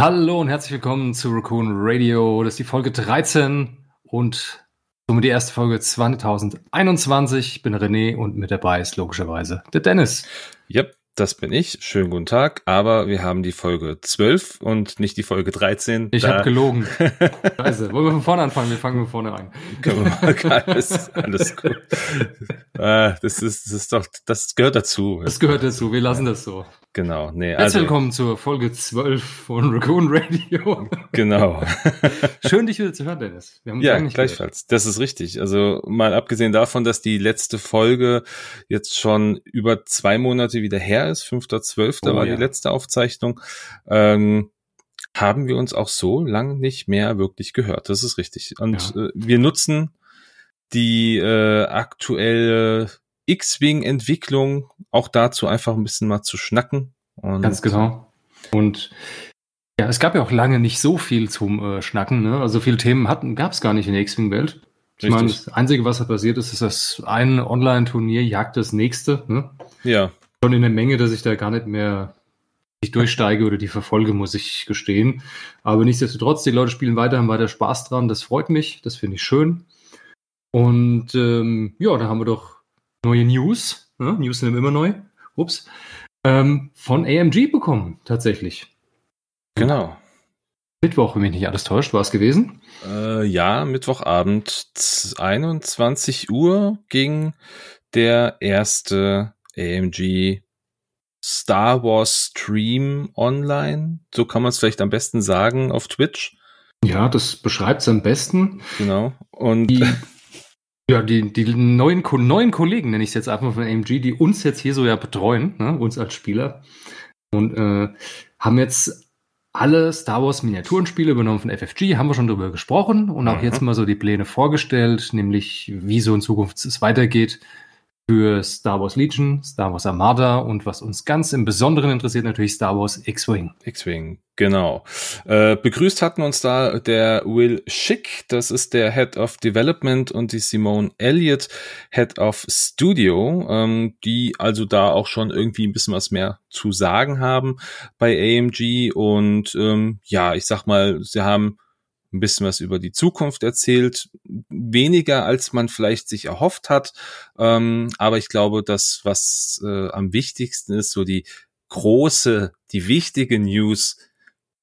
Hallo und herzlich willkommen zu Raccoon Radio. Das ist die Folge 13 und somit die erste Folge 2021. Ich bin René und mit dabei ist logischerweise der Dennis. Yep, das bin ich. Schönen guten Tag. Aber wir haben die Folge 12 und nicht die Folge 13. Ich habe gelogen. Scheiße. Wollen wir von vorne anfangen? Wir fangen von vorne an. alles, alles gut. Ah, das ist, das ist doch, das gehört dazu. Das gehört dazu. Wir lassen das so. Genau. Nee, Herzlich also, willkommen zur Folge 12 von Raccoon Radio. Genau. Schön, dich wieder zu hören, Dennis. Ja, gleichfalls. Gehört. Das ist richtig. Also mal abgesehen davon, dass die letzte Folge jetzt schon über zwei Monate wieder her ist, 5.12. Oh, war ja. die letzte Aufzeichnung, ähm, haben wir uns auch so lang nicht mehr wirklich gehört. Das ist richtig. Und ja. äh, wir nutzen die äh, aktuelle X-Wing-Entwicklung auch dazu einfach ein bisschen mal zu schnacken. Und Ganz genau. Und ja, es gab ja auch lange nicht so viel zum äh, Schnacken. Ne? Also viele Themen hatten, gab es gar nicht in der X-Wing-Welt. Ich meine, das Einzige, was da passiert ist, ist, dass ein Online-Turnier jagt das nächste. Ne? Ja. Schon in der Menge, dass ich da gar nicht mehr ich durchsteige oder die verfolge, muss ich gestehen. Aber nichtsdestotrotz, die Leute spielen weiter, haben weiter Spaß dran. Das freut mich, das finde ich schön. Und ähm, ja, da haben wir doch neue News, ne? News sind immer neu, ups, ähm, von AMG bekommen, tatsächlich. Genau. Mittwoch, wenn mich nicht alles täuscht, war es gewesen? Äh, ja, Mittwochabend 21 Uhr ging der erste AMG Star Wars Stream online. So kann man es vielleicht am besten sagen auf Twitch. Ja, das beschreibt es am besten. Genau. Und die, Ja, die, die neuen, neuen Kollegen, nenne ich es jetzt einfach von AMG, die uns jetzt hier so ja betreuen, ne, uns als Spieler. Und äh, haben jetzt alle Star Wars Miniaturenspiele übernommen von FFG, haben wir schon darüber gesprochen und auch mhm. jetzt mal so die Pläne vorgestellt, nämlich wie so in Zukunft es weitergeht für Star Wars Legion, Star Wars Armada und was uns ganz im Besonderen interessiert, natürlich Star Wars X-Wing. X-Wing, genau. Äh, begrüßt hatten uns da der Will Schick, das ist der Head of Development und die Simone Elliott, Head of Studio, ähm, die also da auch schon irgendwie ein bisschen was mehr zu sagen haben bei AMG und ähm, ja, ich sag mal, sie haben ein bisschen was über die Zukunft erzählt, weniger als man vielleicht sich erhofft hat. Ähm, aber ich glaube, das, was äh, am wichtigsten ist, so die große, die wichtige News,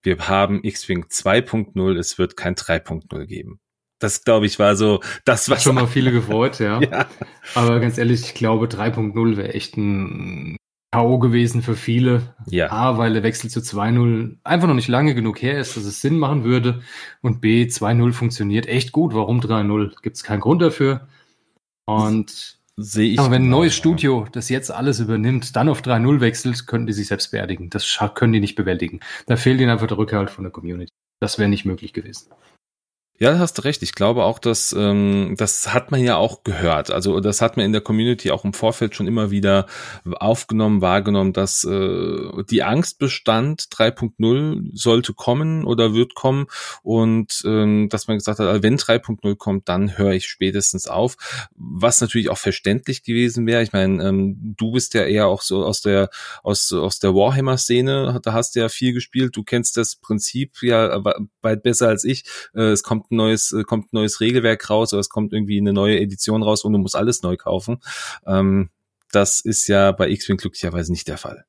wir haben X-Wing 2.0, es wird kein 3.0 geben. Das, glaube ich, war so das, was. Hat schon mal viele gefreut, ja. ja. Aber ganz ehrlich, ich glaube, 3.0 wäre echt ein K.O. gewesen für viele. Ja. A, weil der Wechsel zu 2-0 einfach noch nicht lange genug her ist, dass es Sinn machen würde. Und B, 2-0 funktioniert echt gut. Warum 3-0? Gibt es keinen Grund dafür. Und sehe ich. Aber wenn ein neues Studio das jetzt alles übernimmt, dann auf 3-0 wechselt, können die sich selbst beerdigen. Das können die nicht bewältigen. Da fehlt ihnen einfach der Rückhalt von der Community. Das wäre nicht möglich gewesen. Ja, hast du recht. Ich glaube auch, dass ähm, das hat man ja auch gehört. Also das hat man in der Community auch im Vorfeld schon immer wieder aufgenommen, wahrgenommen, dass äh, die Angst bestand, 3.0 sollte kommen oder wird kommen und ähm, dass man gesagt hat, also wenn 3.0 kommt, dann höre ich spätestens auf. Was natürlich auch verständlich gewesen wäre. Ich meine, ähm, du bist ja eher auch so aus der aus aus der Warhammer-Szene, da hast du ja viel gespielt. Du kennst das Prinzip ja weit besser als ich. Äh, es kommt ein neues, äh, kommt ein neues Regelwerk raus oder es kommt irgendwie eine neue Edition raus und du musst alles neu kaufen. Ähm, das ist ja bei X-Wing glücklicherweise nicht der Fall.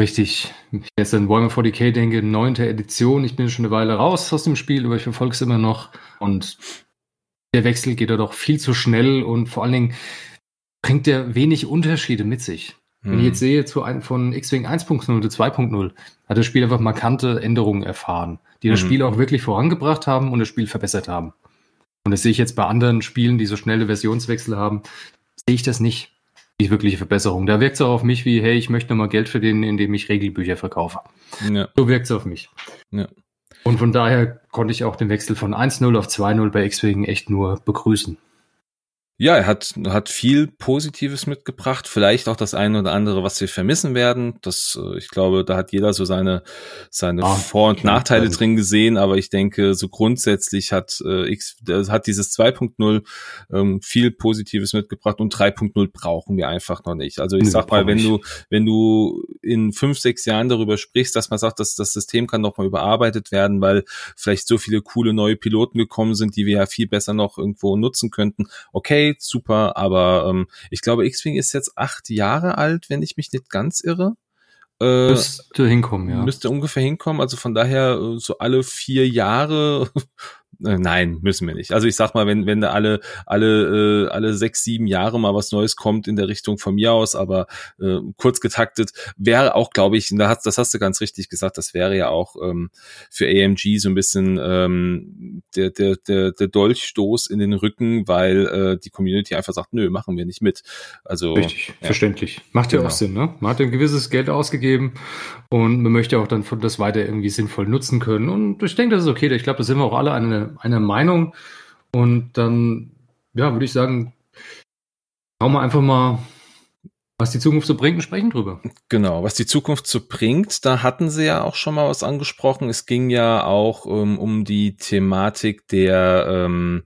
Richtig. Ich jetzt an Warhammer 40k denke, neunte Edition. Ich bin schon eine Weile raus aus dem Spiel, aber ich verfolge es immer noch. Und der Wechsel geht da doch viel zu schnell und vor allen Dingen bringt der wenig Unterschiede mit sich. Wenn ich hm. jetzt sehe, zu einem von X-Wing 1.0 zu 2.0, hat das Spiel einfach markante Änderungen erfahren, die das mhm. Spiel auch wirklich vorangebracht haben und das Spiel verbessert haben. Und das sehe ich jetzt bei anderen Spielen, die so schnelle Versionswechsel haben, sehe ich das nicht, die wirkliche Verbesserung. Da wirkt es auch auf mich wie, hey, ich möchte nochmal Geld verdienen, indem ich Regelbücher verkaufe. Ja. So wirkt es auf mich. Ja. Und von daher konnte ich auch den Wechsel von 1.0 auf 2.0 bei X-Wing echt nur begrüßen. Ja, er hat, hat viel Positives mitgebracht, vielleicht auch das eine oder andere, was wir vermissen werden. Das, äh, ich glaube, da hat jeder so seine, seine ah, Vor- und Nachteile drin gesehen, aber ich denke, so grundsätzlich hat äh, X, hat dieses 2.0 ähm, viel Positives mitgebracht und 3.0 brauchen wir einfach noch nicht. Also ich nee, sag mal, wenn du, wenn du in fünf, sechs Jahren darüber sprichst, dass man sagt, dass das System kann noch mal überarbeitet werden, weil vielleicht so viele coole neue Piloten gekommen sind, die wir ja viel besser noch irgendwo nutzen könnten. Okay, super, aber ähm, ich glaube, X-Wing ist jetzt acht Jahre alt, wenn ich mich nicht ganz irre. Äh, müsste hinkommen, ja. Müsste ungefähr hinkommen. Also von daher äh, so alle vier Jahre nein, müssen wir nicht. Also ich sag mal, wenn, wenn da alle, alle, äh, alle sechs, sieben Jahre mal was Neues kommt in der Richtung von mir aus, aber äh, kurz getaktet, wäre auch, glaube ich, da hast, das hast du ganz richtig gesagt, das wäre ja auch ähm, für AMG so ein bisschen ähm, der, der, der, der Dolchstoß in den Rücken, weil äh, die Community einfach sagt, nö, machen wir nicht mit. Also Richtig, ja. verständlich. Macht ja genau. auch Sinn, ne? Man hat ein gewisses Geld ausgegeben und man möchte auch dann das weiter irgendwie sinnvoll nutzen können. Und ich denke, das ist okay. Ich glaube, da sind wir auch alle eine Meinung. Und dann, ja, würde ich sagen, schauen wir einfach mal was die Zukunft so bringt sprechen drüber. Genau, was die Zukunft so bringt, da hatten sie ja auch schon mal was angesprochen. Es ging ja auch ähm, um die Thematik der ähm,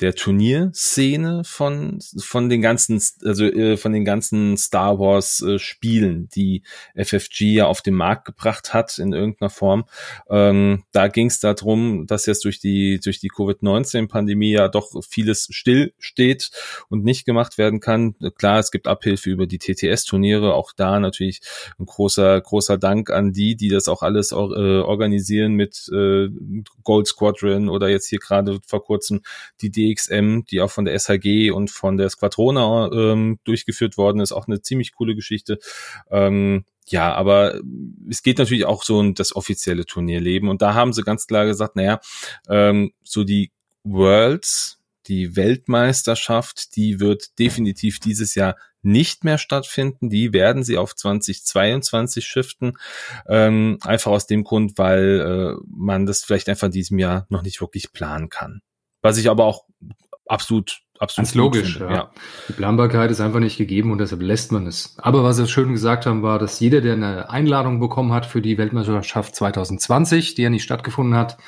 der Turnierszene von von den ganzen also äh, von den ganzen Star Wars äh, Spielen, die FFG ja auf den Markt gebracht hat in irgendeiner Form. Ähm, da ging es darum, dass jetzt durch die durch die Covid-19 Pandemie ja doch vieles still steht und nicht gemacht werden kann. Klar, es gibt Abhilfe über die TTS-Turniere. Auch da natürlich ein großer, großer Dank an die, die das auch alles äh, organisieren mit äh, Gold Squadron oder jetzt hier gerade vor kurzem die DXM, die auch von der SHG und von der Squadrona ähm, durchgeführt worden ist. Auch eine ziemlich coole Geschichte. Ähm, ja, aber es geht natürlich auch so um das offizielle Turnierleben. Und da haben sie ganz klar gesagt, naja, ähm, so die Worlds, die Weltmeisterschaft, die wird definitiv dieses Jahr nicht mehr stattfinden. Die werden sie auf 2022 shiften. Ähm, einfach aus dem Grund, weil äh, man das vielleicht einfach in diesem Jahr noch nicht wirklich planen kann. Was ich aber auch absolut absolut Ganz logisch, ja. ja. Die Planbarkeit ist einfach nicht gegeben und deshalb lässt man es. Aber was wir schön gesagt haben, war, dass jeder, der eine Einladung bekommen hat für die Weltmeisterschaft 2020, die ja nicht stattgefunden hat,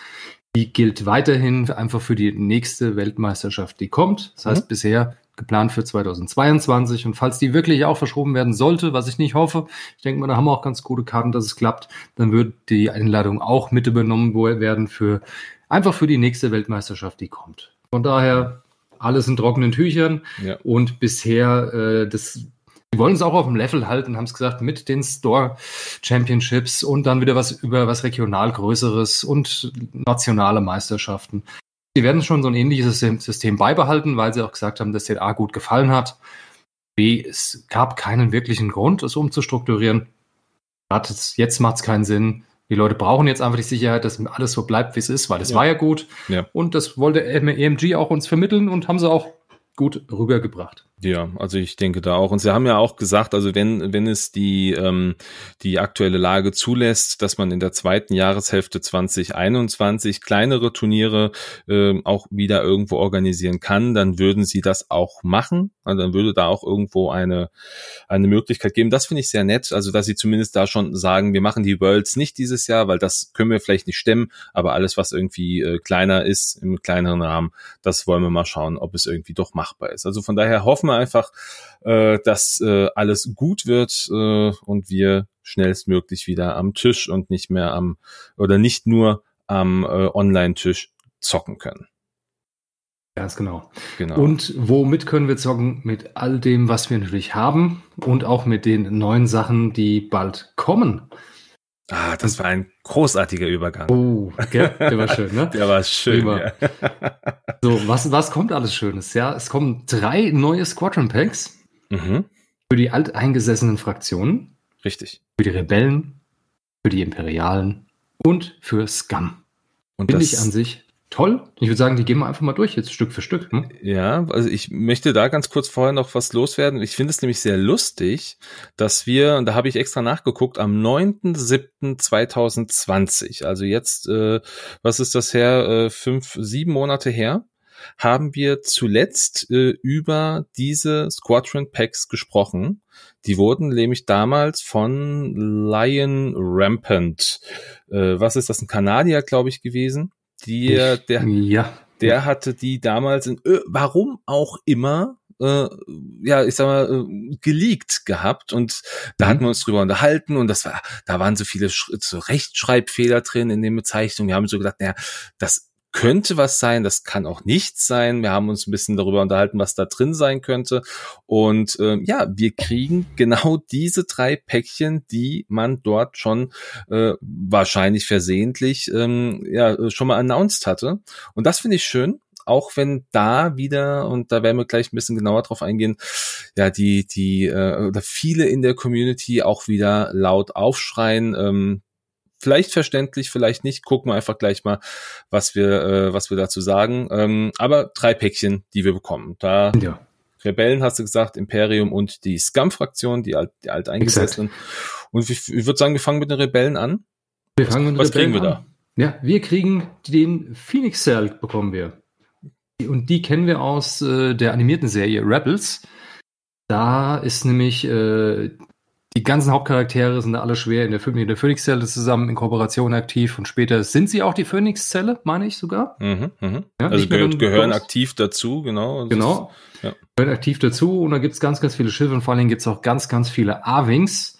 die gilt weiterhin einfach für die nächste Weltmeisterschaft, die kommt. Das heißt, mhm. bisher geplant für 2022. Und falls die wirklich auch verschoben werden sollte, was ich nicht hoffe, ich denke mal, da haben wir auch ganz gute Karten, dass es klappt, dann wird die Einladung auch mit übernommen werden für einfach für die nächste Weltmeisterschaft, die kommt. Von daher alles in trockenen Tüchern. Ja. Und bisher äh, das die wollen es auch auf dem Level halten, haben es gesagt, mit den Store Championships und dann wieder was über was regional Größeres und nationale Meisterschaften. Sie werden schon so ein ähnliches System beibehalten, weil sie auch gesagt haben, dass der A gut gefallen hat. B, es gab keinen wirklichen Grund, es umzustrukturieren. Jetzt macht es keinen Sinn. Die Leute brauchen jetzt einfach die Sicherheit, dass alles so bleibt, wie es ist, weil es ja. war ja gut. Ja. Und das wollte EMG auch uns vermitteln und haben sie auch gut rübergebracht. Ja, also ich denke da auch. Und Sie haben ja auch gesagt, also wenn, wenn es die, ähm, die aktuelle Lage zulässt, dass man in der zweiten Jahreshälfte 2021 kleinere Turniere äh, auch wieder irgendwo organisieren kann, dann würden Sie das auch machen. Also dann würde da auch irgendwo eine, eine Möglichkeit geben. Das finde ich sehr nett. Also, dass Sie zumindest da schon sagen, wir machen die Worlds nicht dieses Jahr, weil das können wir vielleicht nicht stemmen, aber alles, was irgendwie äh, kleiner ist, im kleineren Rahmen, das wollen wir mal schauen, ob es irgendwie doch machbar ist. Also von daher hoffen wir wir einfach, äh, dass äh, alles gut wird äh, und wir schnellstmöglich wieder am Tisch und nicht mehr am oder nicht nur am äh, Online-Tisch zocken können. Ganz genau. genau. Und womit können wir zocken? Mit all dem, was wir natürlich haben und auch mit den neuen Sachen, die bald kommen. Ah, das war ein großartiger Übergang. Oh, der, der war schön, ne? Der war schön. Ja. So, was, was kommt alles Schönes? Ja, es kommen drei neue Squadron Packs mhm. für die alteingesessenen Fraktionen. Richtig. Für die Rebellen, für die Imperialen und für Scum. Und Finde ich an sich toll. Ich würde sagen, die gehen wir einfach mal durch, jetzt Stück für Stück. Hm? Ja, also ich möchte da ganz kurz vorher noch was loswerden. Ich finde es nämlich sehr lustig, dass wir, und da habe ich extra nachgeguckt, am 9.7.2020, also jetzt, äh, was ist das her, äh, fünf, sieben Monate her, haben wir zuletzt äh, über diese Squadron Packs gesprochen. Die wurden nämlich damals von Lion Rampant, äh, was ist das, ein Kanadier, glaube ich, gewesen? Die, ich, der, ja. der hatte die damals in, warum auch immer, äh, ja, ich sag mal, äh, geleakt gehabt und da mhm. hatten wir uns drüber unterhalten und das war, da waren so viele so Rechtschreibfehler drin in den Bezeichnungen. Wir haben so gedacht, naja, das könnte was sein, das kann auch nichts sein. Wir haben uns ein bisschen darüber unterhalten, was da drin sein könnte. Und äh, ja, wir kriegen genau diese drei Päckchen, die man dort schon äh, wahrscheinlich versehentlich ähm, ja schon mal announced hatte. Und das finde ich schön, auch wenn da wieder, und da werden wir gleich ein bisschen genauer drauf eingehen, ja, die, die, äh, oder viele in der Community auch wieder laut aufschreien, ähm, vielleicht verständlich, vielleicht nicht. Gucken wir einfach gleich mal, was wir, äh, was wir dazu sagen. Ähm, aber drei Päckchen, die wir bekommen. Da ja. Rebellen hast du gesagt, Imperium und die Scum-Fraktion, die, alt, die alteingesessenen. Und ich, ich würde sagen, wir fangen mit den Rebellen an. Wir fangen mit was Rebellen kriegen wir an. da? Ja, wir kriegen den Phoenix Cell bekommen wir. Und die kennen wir aus äh, der animierten Serie Rebels. Da ist nämlich äh, die ganzen Hauptcharaktere sind da alle schwer in der, in der Phoenix-Zelle zusammen in Kooperation aktiv und später sind sie auch die Phoenix-Zelle, meine ich sogar. Mhm, mh. ja, also gehör, gehören aktiv dazu, genau. Genau. Ist, ja. Gehören aktiv dazu und da gibt es ganz, ganz viele Schiffe und vor allen Dingen gibt es auch ganz, ganz viele A-Wings.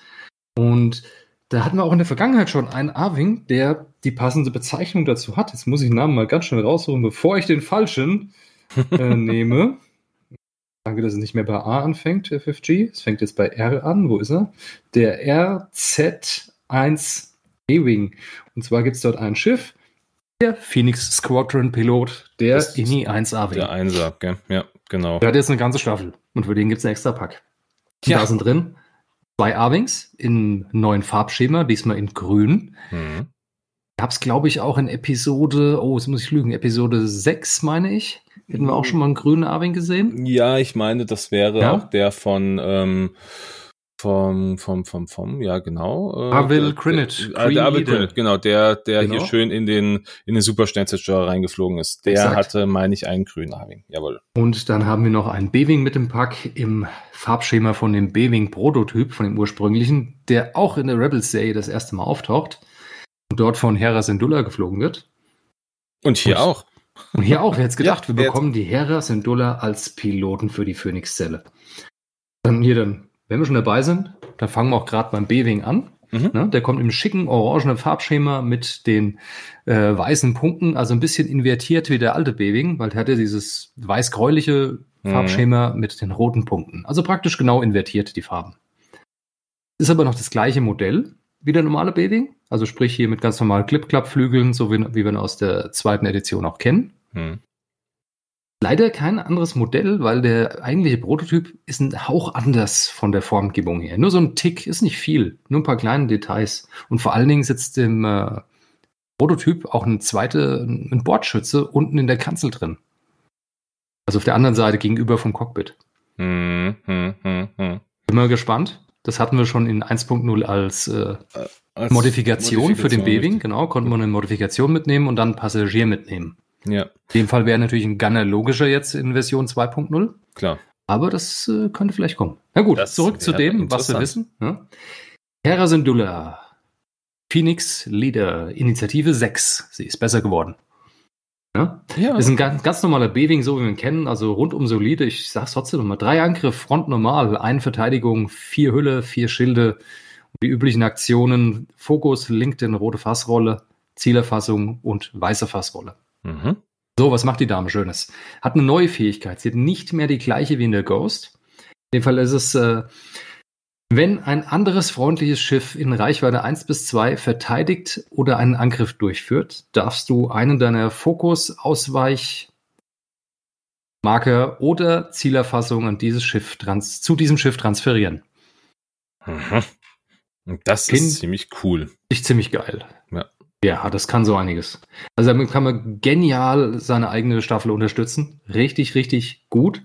Und da hatten wir auch in der Vergangenheit schon einen A-Wing, der die passende Bezeichnung dazu hat. Jetzt muss ich den Namen mal ganz schnell raussuchen, bevor ich den falschen äh, nehme. Danke, dass es nicht mehr bei A anfängt, FFG. Es fängt jetzt bei R an. Wo ist er? Der RZ1 A-Wing. Und zwar gibt es dort ein Schiff, der Phoenix Squadron Pilot, der INI 1A Wing. Der 1A, okay. ja, genau. Der hat jetzt eine ganze Staffel und für den gibt es einen extra Pack. Ja. Da sind drin zwei A-Wings in neuen Farbschema, diesmal in grün. Mhm. Gab es, glaube ich, auch in Episode, oh, jetzt muss ich lügen, Episode 6, meine ich. Hätten wir auch schon mal einen grünen A-Wing gesehen? Ja, ich meine, das wäre ja? auch der von ähm, vom, vom, vom, vom, ja, genau. Äh, Arvil Crinit. Der, Crinit, genau, der, der genau. hier schön in den, in den Supersternzerstörer reingeflogen ist. Der Exakt. hatte, meine ich, einen grünen A-Wing. Jawohl. Und dann haben wir noch einen B-Wing mit dem Pack im Farbschema von dem B-Wing Prototyp, von dem ursprünglichen, der auch in der Rebels-Serie das erste Mal auftaucht und dort von Hera Syndulla geflogen wird. Und hier und, auch. Und hier auch, wer hätte gedacht, ja, wir bekommen die Hera Syndulla als Piloten für die Phoenix-Zelle. Dann hier dann wenn wir schon dabei sind, dann fangen wir auch gerade beim B-Wing an. Mhm. Ne, der kommt im schicken orangenen Farbschema mit den äh, weißen Punkten, also ein bisschen invertiert wie der alte B-Wing, weil der hatte dieses weiß-gräuliche mhm. Farbschema mhm. mit den roten Punkten. Also praktisch genau invertiert die Farben. Ist aber noch das gleiche Modell wie der normale B-Wing, also sprich hier mit ganz normalen Clip-Clap-Flügeln, so wie, wie wir ihn aus der zweiten Edition auch kennen. Mhm. Leider kein anderes Modell, weil der eigentliche Prototyp ist ein Hauch anders von der Formgebung her. Nur so ein Tick ist nicht viel, nur ein paar kleine Details. Und vor allen Dingen sitzt im äh, Prototyp auch ein zweiter, ein Bordschütze unten in der Kanzel drin. Also auf der anderen Seite gegenüber vom Cockpit. Hm, hm, hm, hm. Mal gespannt. Das hatten wir schon in 1.0 als, äh, als Modifikation, Modifikation, für den B-Wing, genau. Konnten wir eine Modifikation mitnehmen und dann Passagier mitnehmen. Ja. In dem Fall wäre natürlich ein Gunner logischer jetzt in Version 2.0. Klar. Aber das äh, könnte vielleicht kommen. Na gut, das zurück zu dem, was wir wissen. Ja. Hera Syndulla, Phoenix Leader, Initiative 6. Sie ist besser geworden. Ja? ja. Ist ein ganz, ganz normaler B-Wing, so wie wir ihn kennen, also rundum solide. Ich sag's trotzdem nochmal. Drei Angriff, Front normal, eine Verteidigung, vier Hülle, vier Schilde. Die üblichen Aktionen, Fokus, LinkedIn, rote Fassrolle, Zielerfassung und weiße Fassrolle. Mhm. So, was macht die Dame Schönes? Hat eine neue Fähigkeit. Sie hat nicht mehr die gleiche wie in der Ghost. In dem Fall ist es, äh, wenn ein anderes freundliches Schiff in Reichweite 1 bis 2 verteidigt oder einen Angriff durchführt, darfst du einen deiner Fokus, Ausweich, Marker oder Zielerfassung an dieses Schiff trans zu diesem Schiff transferieren. Mhm. Das ist Kind, ziemlich cool. Ich ziemlich geil. Ja. Ja, das kann so einiges. Also damit kann man genial seine eigene Staffel unterstützen. Richtig, richtig gut.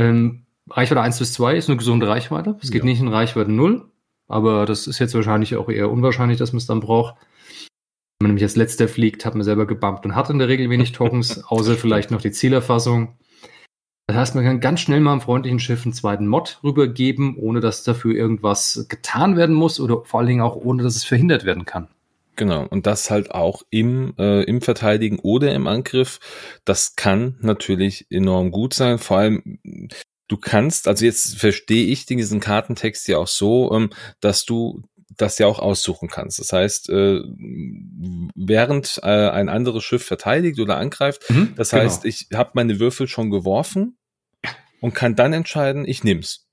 Ähm, Reichweite 1 bis 2 ist eine gesunde Reichweite. Es geht ja. nicht in Reichweite 0, aber das ist jetzt wahrscheinlich auch eher unwahrscheinlich, dass man es dann braucht. Wenn man nämlich als letzter fliegt, hat man selber gebumpt und hat in der Regel wenig Tokens, außer vielleicht noch die Zielerfassung. Das heißt, man kann ganz schnell mal einem freundlichen Schiff einen zweiten Mod rübergeben, ohne dass dafür irgendwas getan werden muss oder vor allen Dingen auch ohne, dass es verhindert werden kann. Genau, und das halt auch im, äh, im Verteidigen oder im Angriff. Das kann natürlich enorm gut sein. Vor allem, du kannst, also jetzt verstehe ich diesen Kartentext ja auch so, ähm, dass du das ja auch aussuchen kannst. Das heißt, äh, während äh, ein anderes Schiff verteidigt oder angreift, mhm, das genau. heißt, ich habe meine Würfel schon geworfen und kann dann entscheiden, ich nehm's.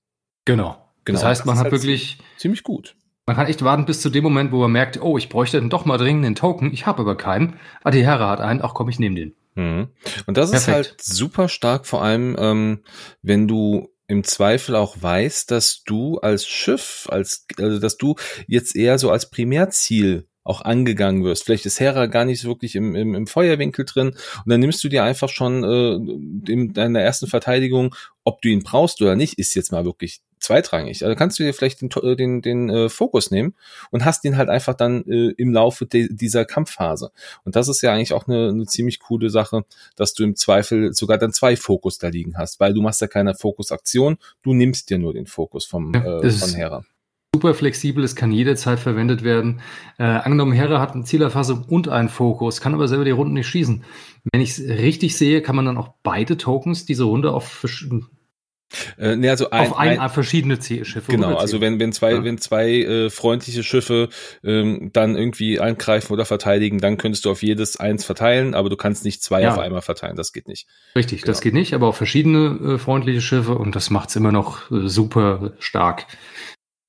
Genau. genau. Das heißt, man das hat halt wirklich ziemlich gut. Man kann echt warten bis zu dem Moment, wo man merkt, oh, ich bräuchte dann doch mal dringend einen Token, ich habe aber keinen. Ah, die Herre hat einen, ach komm, ich nehme den. Mhm. Und das Perfekt. ist halt super stark, vor allem, ähm, wenn du im Zweifel auch weißt, dass du als Schiff, als, also dass du jetzt eher so als Primärziel auch angegangen wirst. Vielleicht ist Hera gar nicht so wirklich im, im, im Feuerwinkel drin und dann nimmst du dir einfach schon äh, in deiner ersten Verteidigung, ob du ihn brauchst oder nicht, ist jetzt mal wirklich zweitrangig. Also kannst du dir vielleicht den, den, den äh, Fokus nehmen und hast ihn halt einfach dann äh, im Laufe de, dieser Kampfphase. Und das ist ja eigentlich auch eine, eine ziemlich coole Sache, dass du im Zweifel sogar dann zwei Fokus da liegen hast, weil du machst ja keine Fokusaktion, du nimmst dir nur den Fokus vom äh, von Hera super flexibel, es kann jederzeit verwendet werden. Äh, angenommen, Hera hat eine Zielerfassung und einen Fokus, kann aber selber die Runden nicht schießen. Wenn ich es richtig sehe, kann man dann auch beide Tokens diese Runde auf äh, nee, also ein, auf ein, ein verschiedene Schiffe. Genau, also wenn wenn zwei ja. wenn zwei äh, freundliche Schiffe ähm, dann irgendwie angreifen oder verteidigen, dann könntest du auf jedes eins verteilen, aber du kannst nicht zwei ja. auf einmal verteilen. Das geht nicht. Richtig, genau. das geht nicht, aber auf verschiedene äh, freundliche Schiffe und das macht's immer noch äh, super stark.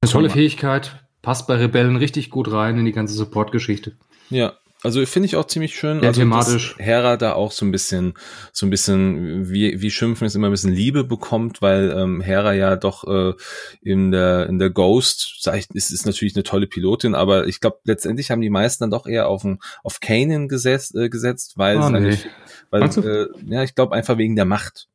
Eine tolle Fähigkeit, passt bei Rebellen richtig gut rein in die ganze Support-Geschichte. Ja, also finde ich auch ziemlich schön. Ja, also thematisch. Hera da auch so ein bisschen, so ein bisschen, wie, wie Schimpfen ist immer ein bisschen Liebe bekommt, weil ähm, Hera ja doch äh, in der in der Ghost, sag ich, ist, ist natürlich eine tolle Pilotin, aber ich glaube letztendlich haben die meisten dann doch eher auf auf Kanan gesetzt, äh, gesetzt, weil, oh, nee. weil äh, ja, ich glaube einfach wegen der Macht.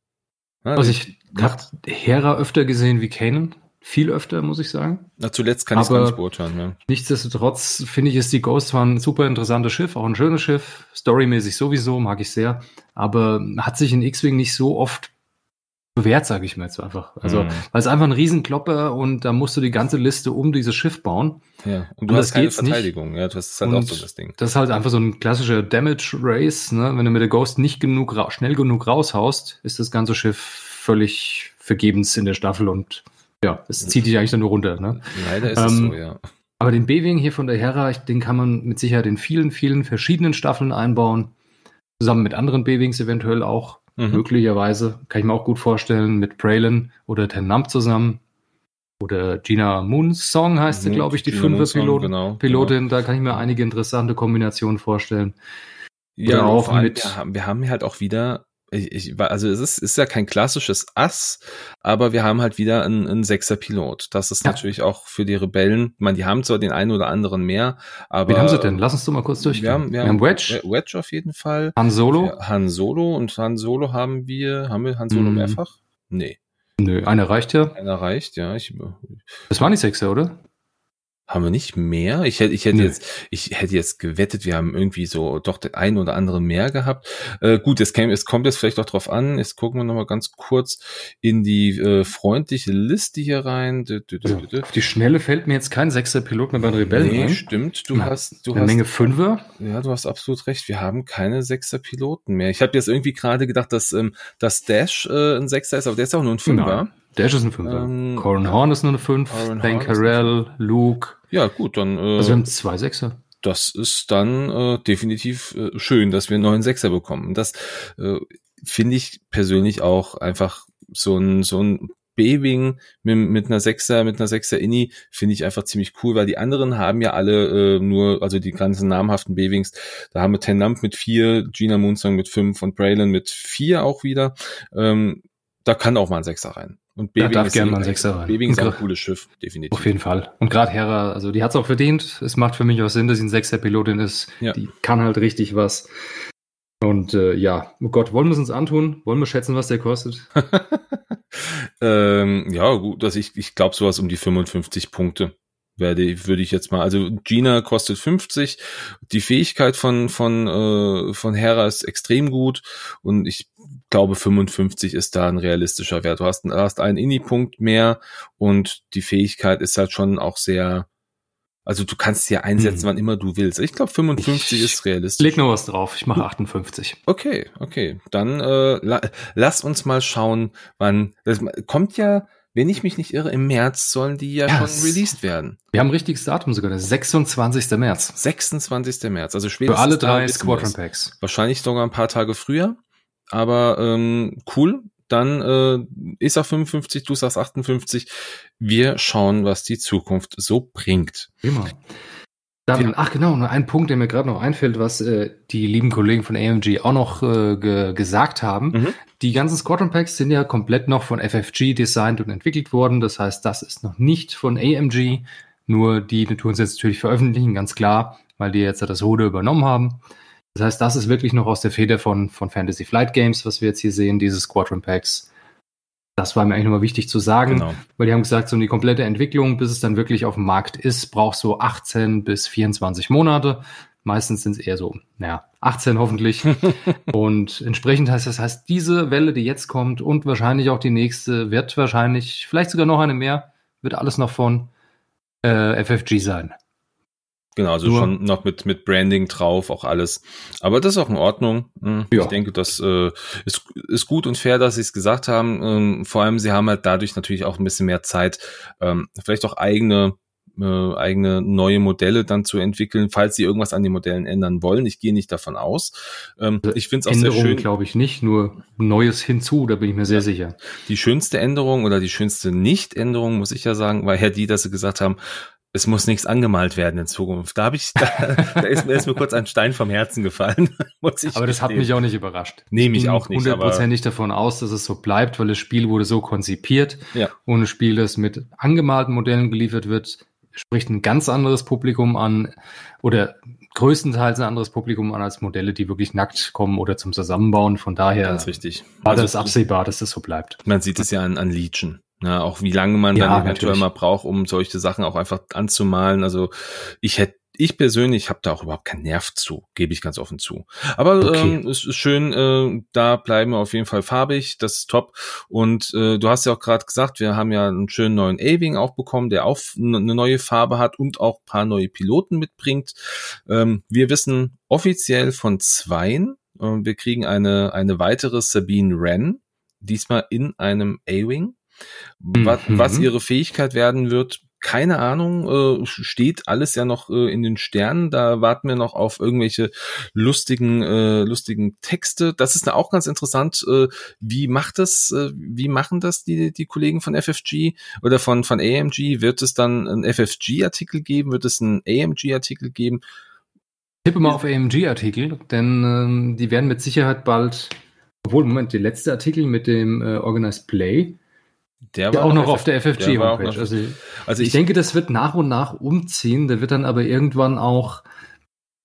Ja, also ich habe Hera öfter gesehen wie Kanan viel öfter, muss ich sagen. Na, zuletzt kann ich es nicht beurteilen. Ja. Nichtsdestotrotz finde ich, ist die Ghost zwar ein super interessantes Schiff, auch ein schönes Schiff, storymäßig sowieso, mag ich sehr, aber hat sich in X-Wing nicht so oft bewährt, sage ich mir jetzt einfach. Also, mhm. weil es einfach ein Riesenklopper und da musst du die ganze Liste um dieses Schiff bauen. Ja, und du und hast keine Verteidigung, nicht. ja, das ist halt und auch so das Ding. Das ist halt einfach so ein klassischer Damage Race, ne? Wenn du mit der Ghost nicht genug schnell genug raushaust, ist das ganze Schiff völlig vergebens in der Staffel und ja, es zieht dich eigentlich dann nur runter. Ne? Leider ist ähm, es so, ja. Aber den B-Wing hier von der Hera, den kann man mit Sicherheit in vielen, vielen verschiedenen Staffeln einbauen. Zusammen mit anderen B-Wings eventuell auch. Mhm. Möglicherweise. Kann ich mir auch gut vorstellen. Mit Braylon oder Tennamp zusammen. Oder Gina Moonsong heißt sie, glaube ich, die Fünfer-Pilotin. Genau, Pilotin. Genau. Da kann ich mir einige interessante Kombinationen vorstellen. Ja, auch mit. Wir haben, wir haben halt auch wieder ich, ich, also es ist, ist ja kein klassisches Ass, aber wir haben halt wieder einen, einen Sechser-Pilot. Das ist ja. natürlich auch für die Rebellen, man, die haben zwar den einen oder anderen mehr, aber. Wen haben sie denn? Lass uns doch mal kurz durchgehen. Wir haben, wir, wir haben Wedge. Wedge auf jeden Fall. Han Solo. Han Solo und Han Solo haben wir, haben wir Han Solo hm. mehrfach? Nee. Nö, einer reicht ja. Einer reicht, ja. Ich, das war nicht Sechser, oder? Haben wir nicht mehr? Ich hätte, ich hätte nee. jetzt, ich hätte jetzt gewettet, wir haben irgendwie so doch den einen oder anderen mehr gehabt. Äh, gut, es, käme, es kommt jetzt vielleicht auch drauf an. Jetzt gucken wir nochmal ganz kurz in die äh, freundliche Liste hier rein. Dö, dö, dö, ja, auf die Schnelle fällt mir jetzt kein sechster Pilot mehr bei den Rebellen nee, ein. stimmt. Du Na, hast, du eine hast Menge Fünfer. Ja, du hast absolut recht. Wir haben keine sechster Piloten mehr. Ich habe jetzt irgendwie gerade gedacht, dass, ähm, dass Dash äh, ein Sechster ist, aber der ist auch nur ein Fünfer. Nein. Dash ist ein Fünfer. Ähm, Corin Horn ist nur eine Fünf. Ben Carell, Luke. Ja, gut, dann. Äh, also wir haben zwei Sechser. Das ist dann äh, definitiv äh, schön, dass wir einen neuen Sechser bekommen. Das äh, finde ich persönlich auch einfach so ein, so ein B-Wing mit, mit einer Sechser, mit einer Sechser Inni finde ich einfach ziemlich cool, weil die anderen haben ja alle äh, nur, also die ganzen namhaften B-Wings, da haben wir Ten Lamp mit vier, Gina Moonsong mit fünf und Braylon mit vier auch wieder. Ähm, da kann auch mal ein Sechser rein. Und Bebing darf gerne mal ein Sechser rein. Bebing ist ein cooles Schiff, definitiv. Auf jeden Fall. Und gerade Hera, also die hat es auch verdient. Es macht für mich auch Sinn, dass sie ein Sechser-Pilotin ist. Ja. Die kann halt richtig was. Und äh, ja, oh Gott, wollen wir es uns antun? Wollen wir schätzen, was der kostet? ähm, ja, gut, dass ich, ich glaube sowas um die 55 Punkte werde, würde ich jetzt mal, also Gina kostet 50, die Fähigkeit von, von, äh, von Hera ist extrem gut und ich glaube 55 ist da ein realistischer Wert. Du hast, hast einen Inni-Punkt mehr und die Fähigkeit ist halt schon auch sehr, also du kannst sie ja einsetzen, hm. wann immer du willst. Ich glaube 55 ich ist realistisch. Leg noch was drauf, ich mache 58. Okay, okay, dann äh, la lass uns mal schauen, wann, das kommt ja wenn ich mich nicht irre, im März sollen die ja, ja schon released werden. Wir haben ein richtiges Datum sogar, der 26. März. 26. März, also spätestens. Für alle drei Squadron Packs. Wahrscheinlich sogar ein paar Tage früher, aber ähm, cool. Dann äh, ist er 55, du sagst 58. Wir schauen, was die Zukunft so bringt. Immer. Dann, ach genau, nur ein Punkt, der mir gerade noch einfällt, was äh, die lieben Kollegen von AMG auch noch äh, ge gesagt haben. Mhm. Die ganzen Squadron Packs sind ja komplett noch von FFG designt und entwickelt worden. Das heißt, das ist noch nicht von AMG. Nur die tun es jetzt natürlich veröffentlichen, ganz klar, weil die jetzt das Rode übernommen haben. Das heißt, das ist wirklich noch aus der Feder von, von Fantasy Flight Games, was wir jetzt hier sehen, diese Squadron Packs. Das war mir eigentlich nochmal wichtig zu sagen, genau. weil die haben gesagt, so die komplette Entwicklung, bis es dann wirklich auf dem Markt ist, braucht so 18 bis 24 Monate. Meistens sind es eher so, naja, 18 hoffentlich. und entsprechend heißt das heißt, diese Welle, die jetzt kommt und wahrscheinlich auch die nächste, wird wahrscheinlich, vielleicht sogar noch eine mehr, wird alles noch von äh, FFG sein. Genau, also Nur, schon noch mit, mit Branding drauf, auch alles. Aber das ist auch in Ordnung. Hm, ich ja. denke, das äh, ist, ist gut und fair, dass sie es gesagt haben. Ähm, vor allem, sie haben halt dadurch natürlich auch ein bisschen mehr Zeit, ähm, vielleicht auch eigene äh, eigene neue Modelle dann zu entwickeln, falls sie irgendwas an den Modellen ändern wollen. Ich gehe nicht davon aus. Ähm, also ich finde es auch sehr schön. glaube ich nicht, nur Neues hinzu, da bin ich mir sehr sicher. Die schönste Änderung oder die schönste Nicht-Änderung, muss ich ja sagen, war Herr die, dass sie gesagt haben, es muss nichts angemalt werden in Zukunft. Da habe ich, da, da ist, mir, ist mir kurz ein Stein vom Herzen gefallen. aber das hat mich auch nicht überrascht. Nehme ich auch nicht. Hundertprozentig davon aus, dass es so bleibt, weil das Spiel wurde so konzipiert. Ja. Und ein Spiel, das mit angemalten Modellen geliefert wird, spricht ein ganz anderes Publikum an oder größtenteils ein anderes Publikum an als Modelle, die wirklich nackt kommen oder zum Zusammenbauen. Von daher war also, das absehbar, dass das so bleibt. Man sieht es ja an, an Legion. Ja, auch wie lange man ja, dann eventuell natürlich. mal braucht, um solche Sachen auch einfach anzumalen. Also ich hätte ich persönlich habe da auch überhaupt keinen Nerv zu, gebe ich ganz offen zu. Aber okay. ähm, es ist schön, äh, da bleiben wir auf jeden Fall farbig, das ist top. Und äh, du hast ja auch gerade gesagt, wir haben ja einen schönen neuen A-Wing auch bekommen, der auch eine neue Farbe hat und auch paar neue Piloten mitbringt. Ähm, wir wissen offiziell von zweien. Äh, wir kriegen eine, eine weitere Sabine Wren, diesmal in einem A-Wing. Was, mhm. was ihre Fähigkeit werden wird, keine Ahnung, äh, steht alles ja noch äh, in den Sternen. Da warten wir noch auf irgendwelche lustigen, äh, lustigen Texte. Das ist auch ganz interessant. Äh, wie macht das, äh, wie machen das die, die Kollegen von FFG oder von, von AMG? Wird es dann einen FFG-Artikel geben? Wird es einen AMG-Artikel geben? Ich tippe mal auf AMG-Artikel, denn ähm, die werden mit Sicherheit bald, obwohl, Moment, der letzte Artikel mit dem äh, Organized Play, der war auch noch auf der FFG-Homepage. Also, also ich, ich, denke, das wird nach und nach umziehen. Der wird dann aber irgendwann auch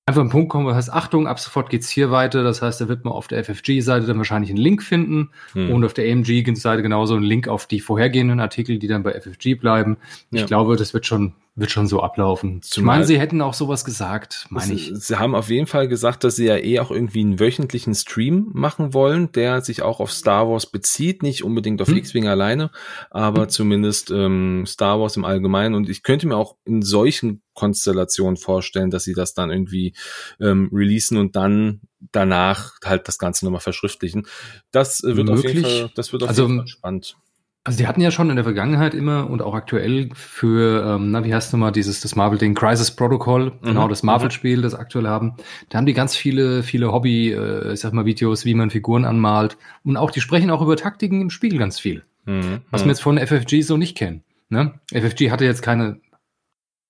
einfach ein Punkt kommen, wo heißt, Achtung, ab sofort geht's hier weiter. Das heißt, da wird man auf der FFG-Seite dann wahrscheinlich einen Link finden hm. und auf der AMG-Seite genauso einen Link auf die vorhergehenden Artikel, die dann bei FFG bleiben. Ich ja. glaube, das wird schon wird schon so ablaufen. Zumal, ich meine, sie hätten auch sowas gesagt, meine ich. Sie haben auf jeden Fall gesagt, dass sie ja eh auch irgendwie einen wöchentlichen Stream machen wollen, der sich auch auf Star Wars bezieht, nicht unbedingt auf hm. X-Wing alleine, aber hm. zumindest ähm, Star Wars im Allgemeinen. Und ich könnte mir auch in solchen Konstellationen vorstellen, dass sie das dann irgendwie ähm, releasen und dann danach halt das Ganze nochmal verschriftlichen. Das äh, wird Möglich. auf jeden Fall, das wird auf also, jeden Fall spannend. Also die hatten ja schon in der Vergangenheit immer und auch aktuell für, ähm, na, wie heißt nochmal dieses, das Marvel-Ding, Crisis Protocol, mhm. genau, das Marvel-Spiel, das aktuell haben. Da haben die ganz viele, viele Hobby, äh, ich sag mal, Videos, wie man Figuren anmalt. Und auch, die sprechen auch über Taktiken im Spiel ganz viel. Mhm. Was wir jetzt von FFG so nicht kennen. Ne? FFG hatte jetzt keine,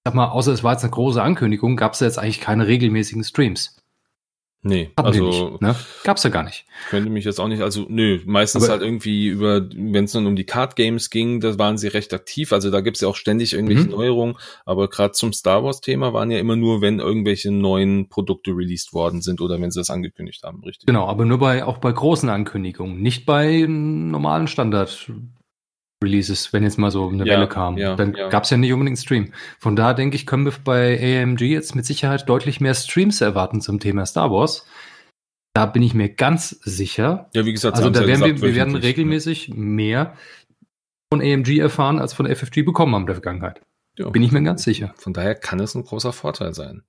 sag mal, außer es war jetzt eine große Ankündigung, gab es jetzt eigentlich keine regelmäßigen Streams. Nee, Hatten also nicht, ne? gab's ja gar nicht. Könnte mich jetzt auch nicht, also nö, meistens Aber, halt irgendwie über, wenn es dann um die Card Games ging, da waren sie recht aktiv. Also da gibt's ja auch ständig irgendwelche mhm. Neuerungen. Aber gerade zum Star Wars Thema waren ja immer nur, wenn irgendwelche neuen Produkte released worden sind oder wenn sie das angekündigt haben, richtig? Genau, aber nur bei auch bei großen Ankündigungen, nicht bei normalen Standard Releases, wenn jetzt mal so eine Ja, Welle kam. ja, Dann ja. gab es ja nicht unbedingt einen Stream. Von da denke ich, können wir bei AMG jetzt mit Sicherheit deutlich mehr Streams erwarten zum Thema Star Wars. Da bin ich mir ganz sicher. Ja, wie gesagt, Also da werden gesagt, wir, wir werden wöchentlich, regelmäßig mehr von AMG erfahren, als von FFG bekommen haben in der Vergangenheit. Ja. Bin ich mir ganz sicher. Von daher kann es ein großer Vorteil sein.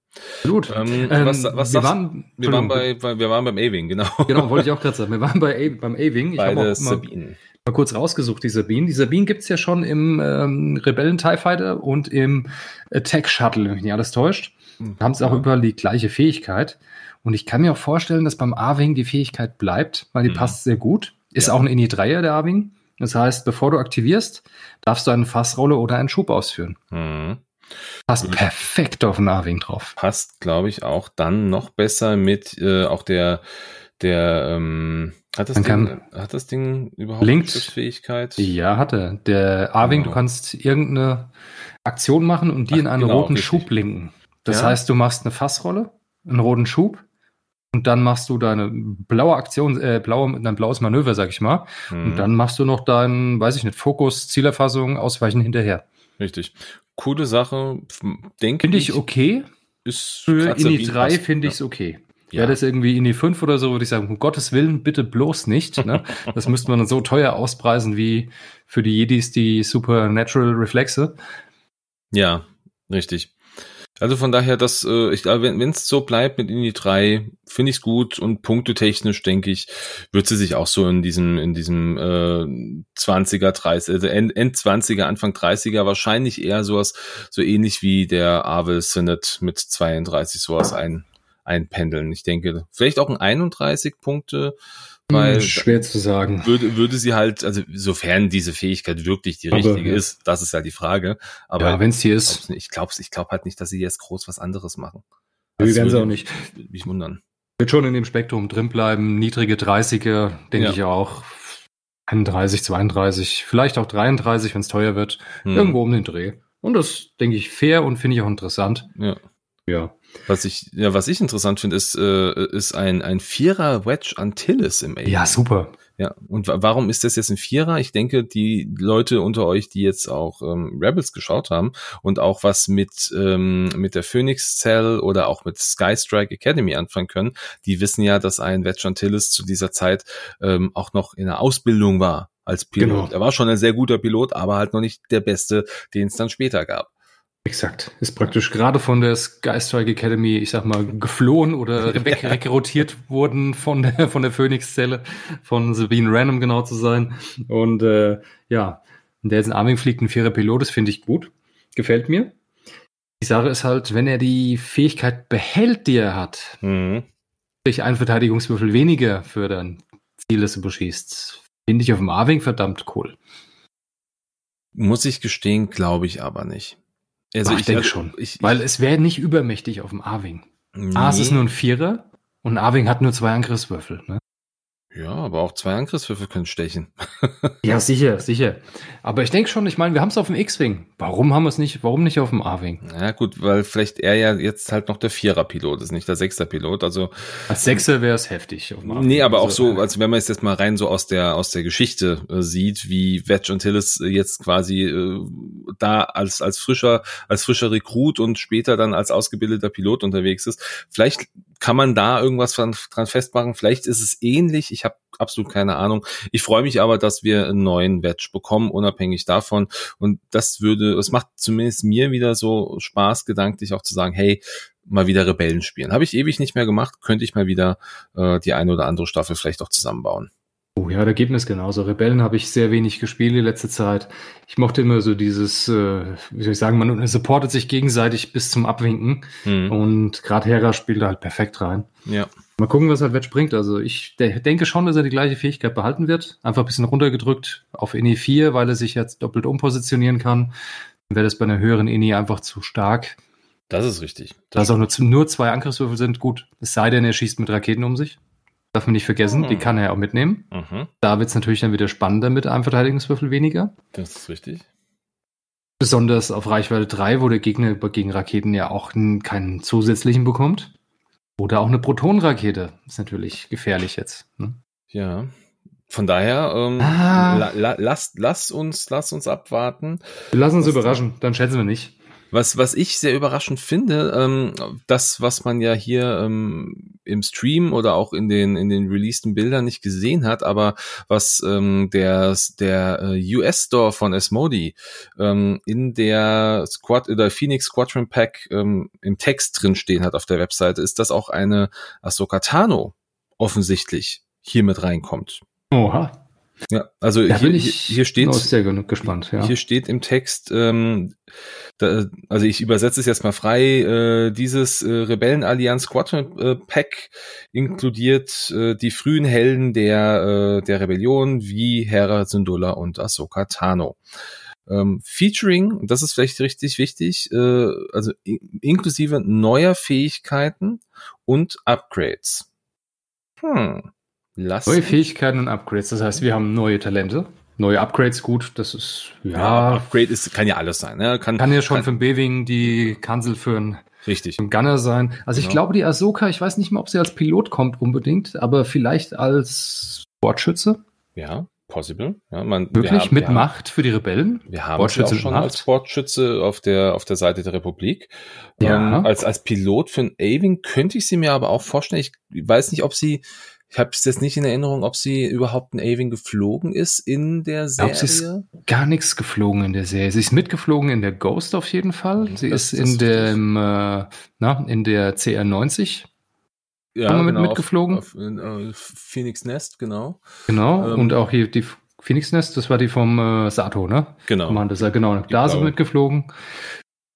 Gut. Ähm, Ähm, was, was wir, waren, wir waren Entschuldigung, bei, bei, wir waren beim A-Wing, genau. Genau, wollte ich auch gerade sagen. Wir waren bei A, beim A-Wing. Ich habe auch mal, Sabine. Mal kurz rausgesucht, die Sabine. Die Sabine gibt's ja schon im ähm, Rebellen-TIE Fighter und im Attack Shuttle, wenn mich nicht alles täuscht. Da haben sie auch überall die gleiche Fähigkeit. Und ich kann mir auch vorstellen, dass beim A-Wing die Fähigkeit bleibt, weil die Mhm. passt sehr gut. Ist Ja. auch ein Ini-3er, der A-Wing. Das heißt, bevor du aktivierst, darfst du eine Fassrolle oder einen Schub ausführen. Mhm. Passt perfekt auf den A-Wing drauf. Passt, glaube ich, auch dann noch besser mit äh, auch der der ähm, hat das Ding kann- hat das Ding überhaupt Schussfähigkeit? Ja, hatte. Der A-Wing, Oh. du kannst irgendeine Aktion machen und die Ach, in einen genau, roten richtig. Schub linken. Das Ja. heißt, du machst eine Fassrolle, einen roten Schub und dann machst du deine blaue Aktion, äh, blaue, dein blaues Manöver, sag ich mal. Mhm. Und dann machst du noch deinen, weiß ich nicht, Fokus, Zielerfassung, Ausweichen hinterher. Richtig. Coole Sache, denke Finde ich okay. Ist Für INI Sabine 3 passt. finde ich es okay. Ja. Wäre das irgendwie INI 5 oder so, würde ich sagen, um Gottes Willen, bitte bloß nicht. Ne? Das müsste man dann so teuer auspreisen wie für die Jedis die Supernatural Reflexe. Ja, richtig. Also von daher, das, äh, ich glaube, wenn es so bleibt mit Indie 3, finde ich es gut und punktetechnisch, denke ich, wird sie sich auch so in diesem, in diesem äh, 20er, 30, also End, End 20er, Anfang 30er, wahrscheinlich eher sowas, so ähnlich wie der Avel Synod mit 32 sowas ein, einpendeln. Ich denke, vielleicht auch ein 31 Punkte, weil Hm, schwer zu sagen. würde, würde sie halt, also sofern diese Fähigkeit wirklich die Aber, richtige ja. ist, das ist ja die Frage. Aber ja, wenn es hier glaub's ist. Ich glaube ich glaub halt nicht, dass sie jetzt groß was anderes machen. wir Das werden sie auch nicht. Mich wundern. Wird schon in dem Spektrum drin bleiben. Niedrige 30er, denke Ja. ich auch. 31, 32, vielleicht auch 33, wenn es teuer wird. Hm, Irgendwo um den Dreh. Und das denke ich fair und finde ich auch interessant. Ja. Ja. Was ich, ja, was ich interessant finde, ist, äh, ist ein, ein Vierer Wedge Antilles im A. Ja, super. Ja. Und wa- warum ist das jetzt ein Vierer? Ich denke, die Leute unter euch, die jetzt auch ähm, Rebels geschaut haben und auch was mit, ähm, mit der Phoenix Cell oder auch mit Sky Strike Academy anfangen können, die wissen ja, dass ein Wedge Antilles zu dieser Zeit ähm, auch noch in der Ausbildung war als Pilot. Genau. Er war schon ein sehr guter Pilot, aber halt noch nicht der beste, den es dann später gab. Exakt. Ist praktisch gerade von der Sky Strike Academy, ich sag mal, geflohen oder weg rekrutiert wurden von der, von der Phoenix-Zelle, von Sabine Random genau zu sein. Und äh, ja, der jetzt in Arming fliegt, ein vierer Pilot, das finde ich gut. Gefällt mir. Die Sache ist halt, wenn er die Fähigkeit behält, die er hat, Mhm. durch einen Verteidigungswürfel weniger für dein Ziel, das du beschießt, finde ich auf dem A-Wing verdammt cool. Muss ich gestehen, glaube ich aber nicht. Also Ach, ich denke also, schon. Ich, Weil es wäre nicht übermächtig auf dem A-Wing. nee. A, es ist nur ein Vierer und A-Wing hat nur zwei Angriffswürfel. Ne? Ja, aber auch zwei Angriffswürfe können stechen. Ja, sicher, sicher. Aber ich denke schon, ich meine, wir haben es auf dem X-Wing. Warum haben wir es nicht, warum nicht auf dem A-Wing? Ja, gut, weil vielleicht er ja jetzt halt noch der Vierer-Pilot ist, nicht der Sechster-Pilot. Also, Als Sechser wäre es heftig. Auf dem nee, aber auch Also, so, also wenn man es jetzt mal rein so aus der, aus der Geschichte äh, sieht, wie Wedge und Hillis äh, jetzt quasi äh, da als, als frischer, als frischer Rekrut und später dann als ausgebildeter Pilot unterwegs ist. Vielleicht kann man da irgendwas dran, dran festmachen. Vielleicht ist es ähnlich. Ich habe absolut keine Ahnung. Ich freue mich aber, dass wir einen neuen Wedge bekommen, unabhängig davon. Und das würde, es macht zumindest mir wieder so Spaß, gedanklich auch zu sagen, hey, mal wieder Rebellen spielen. Habe ich ewig nicht mehr gemacht, könnte ich mal wieder äh, die eine oder andere Staffel vielleicht auch zusammenbauen. Oh ja, da geht mir es genauso. Rebellen habe ich sehr wenig gespielt in letzter Zeit. Ich mochte immer so dieses, äh, wie soll ich sagen, man supportet sich gegenseitig bis zum Abwinken. Hm. Und gerade Hera spielt da halt perfekt rein. Ja. Mal gucken, was halt Wedge bringt. Also ich de denke schon, dass er die gleiche Fähigkeit behalten wird. Einfach ein bisschen runtergedrückt auf INI 4, weil er sich jetzt doppelt umpositionieren kann. Dann wäre das bei einer höheren INI einfach zu stark. Das ist richtig. Da es auch nur, nur zwei Angriffswürfel sind, gut. Es sei denn, er schießt mit Raketen um sich. Darf man nicht vergessen, Hm. die kann er auch mitnehmen. Mhm. Da wird es natürlich dann wieder spannender mit einem Verteidigungswürfel weniger. Das ist richtig. Besonders auf Reichweite 3, wo der Gegner gegen Raketen ja auch keinen zusätzlichen bekommt. Oder auch eine Protonenrakete. Ist natürlich gefährlich jetzt. Ne? Ja. von daher, ähm, Ah. la, la, lass, lass uns, lass uns abwarten. Wir lassen uns Was- überraschen, dann schätzen wir nicht. Was, was ich sehr überraschend finde, ähm, das, was man ja hier ähm, im Stream oder auch in den, in den releaseden Bildern nicht gesehen hat, aber was ähm, der, der äh, US-Store von Asmodi ähm, in der Squad oder Phoenix Squadron Pack ähm, im Text drin stehen hat auf der Webseite, ist, dass auch eine Ahsoka Tano offensichtlich hier mit reinkommt. Oha. Ja, also Da hier, bin ich hier steht, sehr gespannt, ja. hier steht im Text, ähm, da, also ich übersetze es jetzt mal frei, äh, dieses äh, Rebellenallianz Squadron äh, Pack inkludiert äh, die frühen Helden der, äh, der Rebellion wie Hera Syndulla und Ahsoka Tano. Ähm, featuring, das ist vielleicht richtig wichtig, äh, also in, inklusive neuer Fähigkeiten und Upgrades. Hm. Lass Neue Fähigkeiten und Upgrades, das heißt, wir haben neue Talente. Neue Upgrades, gut, das ist, ja, ja, Upgrade ist, kann ja alles sein. Ne? Kann, kann ja schon kann, für den B-Wing die Kanzel für einen richtig. Gunner sein. Also ich Genau. glaube, die Ahsoka, ich weiß nicht mehr, ob sie als Pilot kommt unbedingt, aber vielleicht als Sportschütze. Ja, possible. Ja, man, wir Wirklich haben- mit wir Macht für die Rebellen. Wir haben sie auch schon Macht. als Sportschütze auf der, auf der Seite der Republik. Ja. Ähm, als, als Pilot für ein A-Wing könnte ich sie mir aber auch vorstellen. Ich weiß nicht, ob sie, ich habe es jetzt nicht in Erinnerung, ob sie überhaupt ein A-Wing geflogen ist in der Ich glaube, sie ist Serie. gar nichts geflogen in der Serie. Sie ist mitgeflogen in der Ghost auf jeden Fall. Sie Das- ist das in im, äh, na, in der CR90. Ja, haben wir mit- genau, mitgeflogen? Auf, auf, äh, Phoenix Nest, genau. Genau. Ähm, und auch hier die Phoenix Nest, das war die vom äh, Sato, ne? Genau. Commander, ja, genau. Da sind wir mitgeflogen.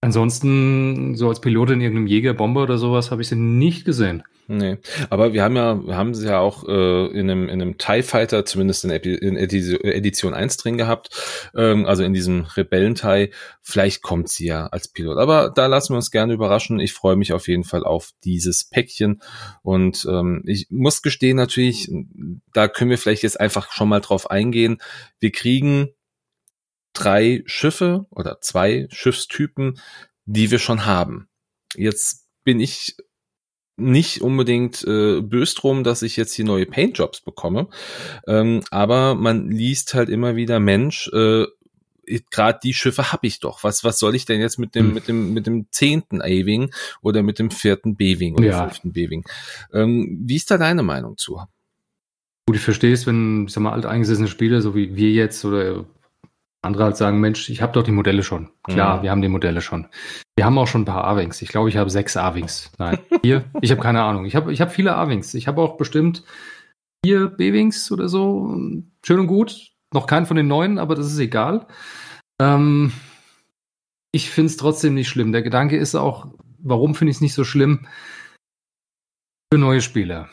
Ansonsten, so als Pilot in irgendeinem Jägerbomber oder sowas, habe ich sie nicht gesehen. Nee, aber wir haben ja, wir haben sie ja auch äh, in einem, in einem TIE Fighter, zumindest in, Epi in Edition, Edition 1 drin gehabt, ähm, also in diesem Rebellen-TIE. Vielleicht kommt sie ja als Pilot. Aber da lassen wir uns gerne überraschen. Ich freue mich auf jeden Fall auf dieses Päckchen. Und ähm, ich muss gestehen, natürlich, da können wir vielleicht jetzt einfach schon mal drauf eingehen. Wir kriegen drei Schiffe oder zwei Schiffstypen, die wir schon haben. Jetzt bin ich nicht unbedingt äh, böse drum, dass ich jetzt hier neue Paintjobs bekomme, ähm, aber man liest halt immer wieder, Mensch, äh, gerade die Schiffe hab ich doch. Was was soll ich denn jetzt mit dem Hm. mit dem mit dem zehnten A-Wing oder mit dem vierten B-Wing oder Ja. fünften B-Wing? Ähm, wie ist da deine Meinung zu? Gut, ich verstehe es, wenn, ich sag mal, alteingesessene Spieler, so wie wir jetzt oder andere halt sagen, Mensch, ich habe doch die Modelle schon. Klar, Mhm. wir haben die Modelle schon. Wir haben auch schon ein paar A-Wings. Ich glaube, ich habe sechs A-Wings. Nein, vier. ich habe keine Ahnung. Ich habe ich hab viele A-Wings. Ich habe auch bestimmt vier B-Wings oder so. Schön und gut. Noch keinen von den neuen, aber das ist egal. Ähm, ich finde es trotzdem nicht schlimm. Der Gedanke ist auch, warum finde ich es nicht so schlimm? Für neue Spieler.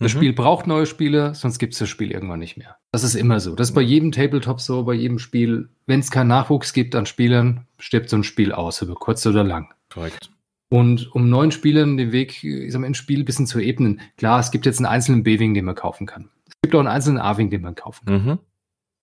Das Mhm. Spiel braucht neue Spieler, sonst gibt es das Spiel irgendwann nicht mehr. Das ist immer so. Das ist bei jedem Tabletop so, bei jedem Spiel. Wenn es keinen Nachwuchs gibt an Spielern, stirbt so ein Spiel aus, über kurz oder lang. Korrekt. Und um neuen Spielern den Weg ich sag mal, ins Spiel ein bisschen zu ebnen, klar, es gibt jetzt einen einzelnen B-Wing, den man kaufen kann. Es gibt auch einen einzelnen A-Wing, den man kaufen kann. Mhm.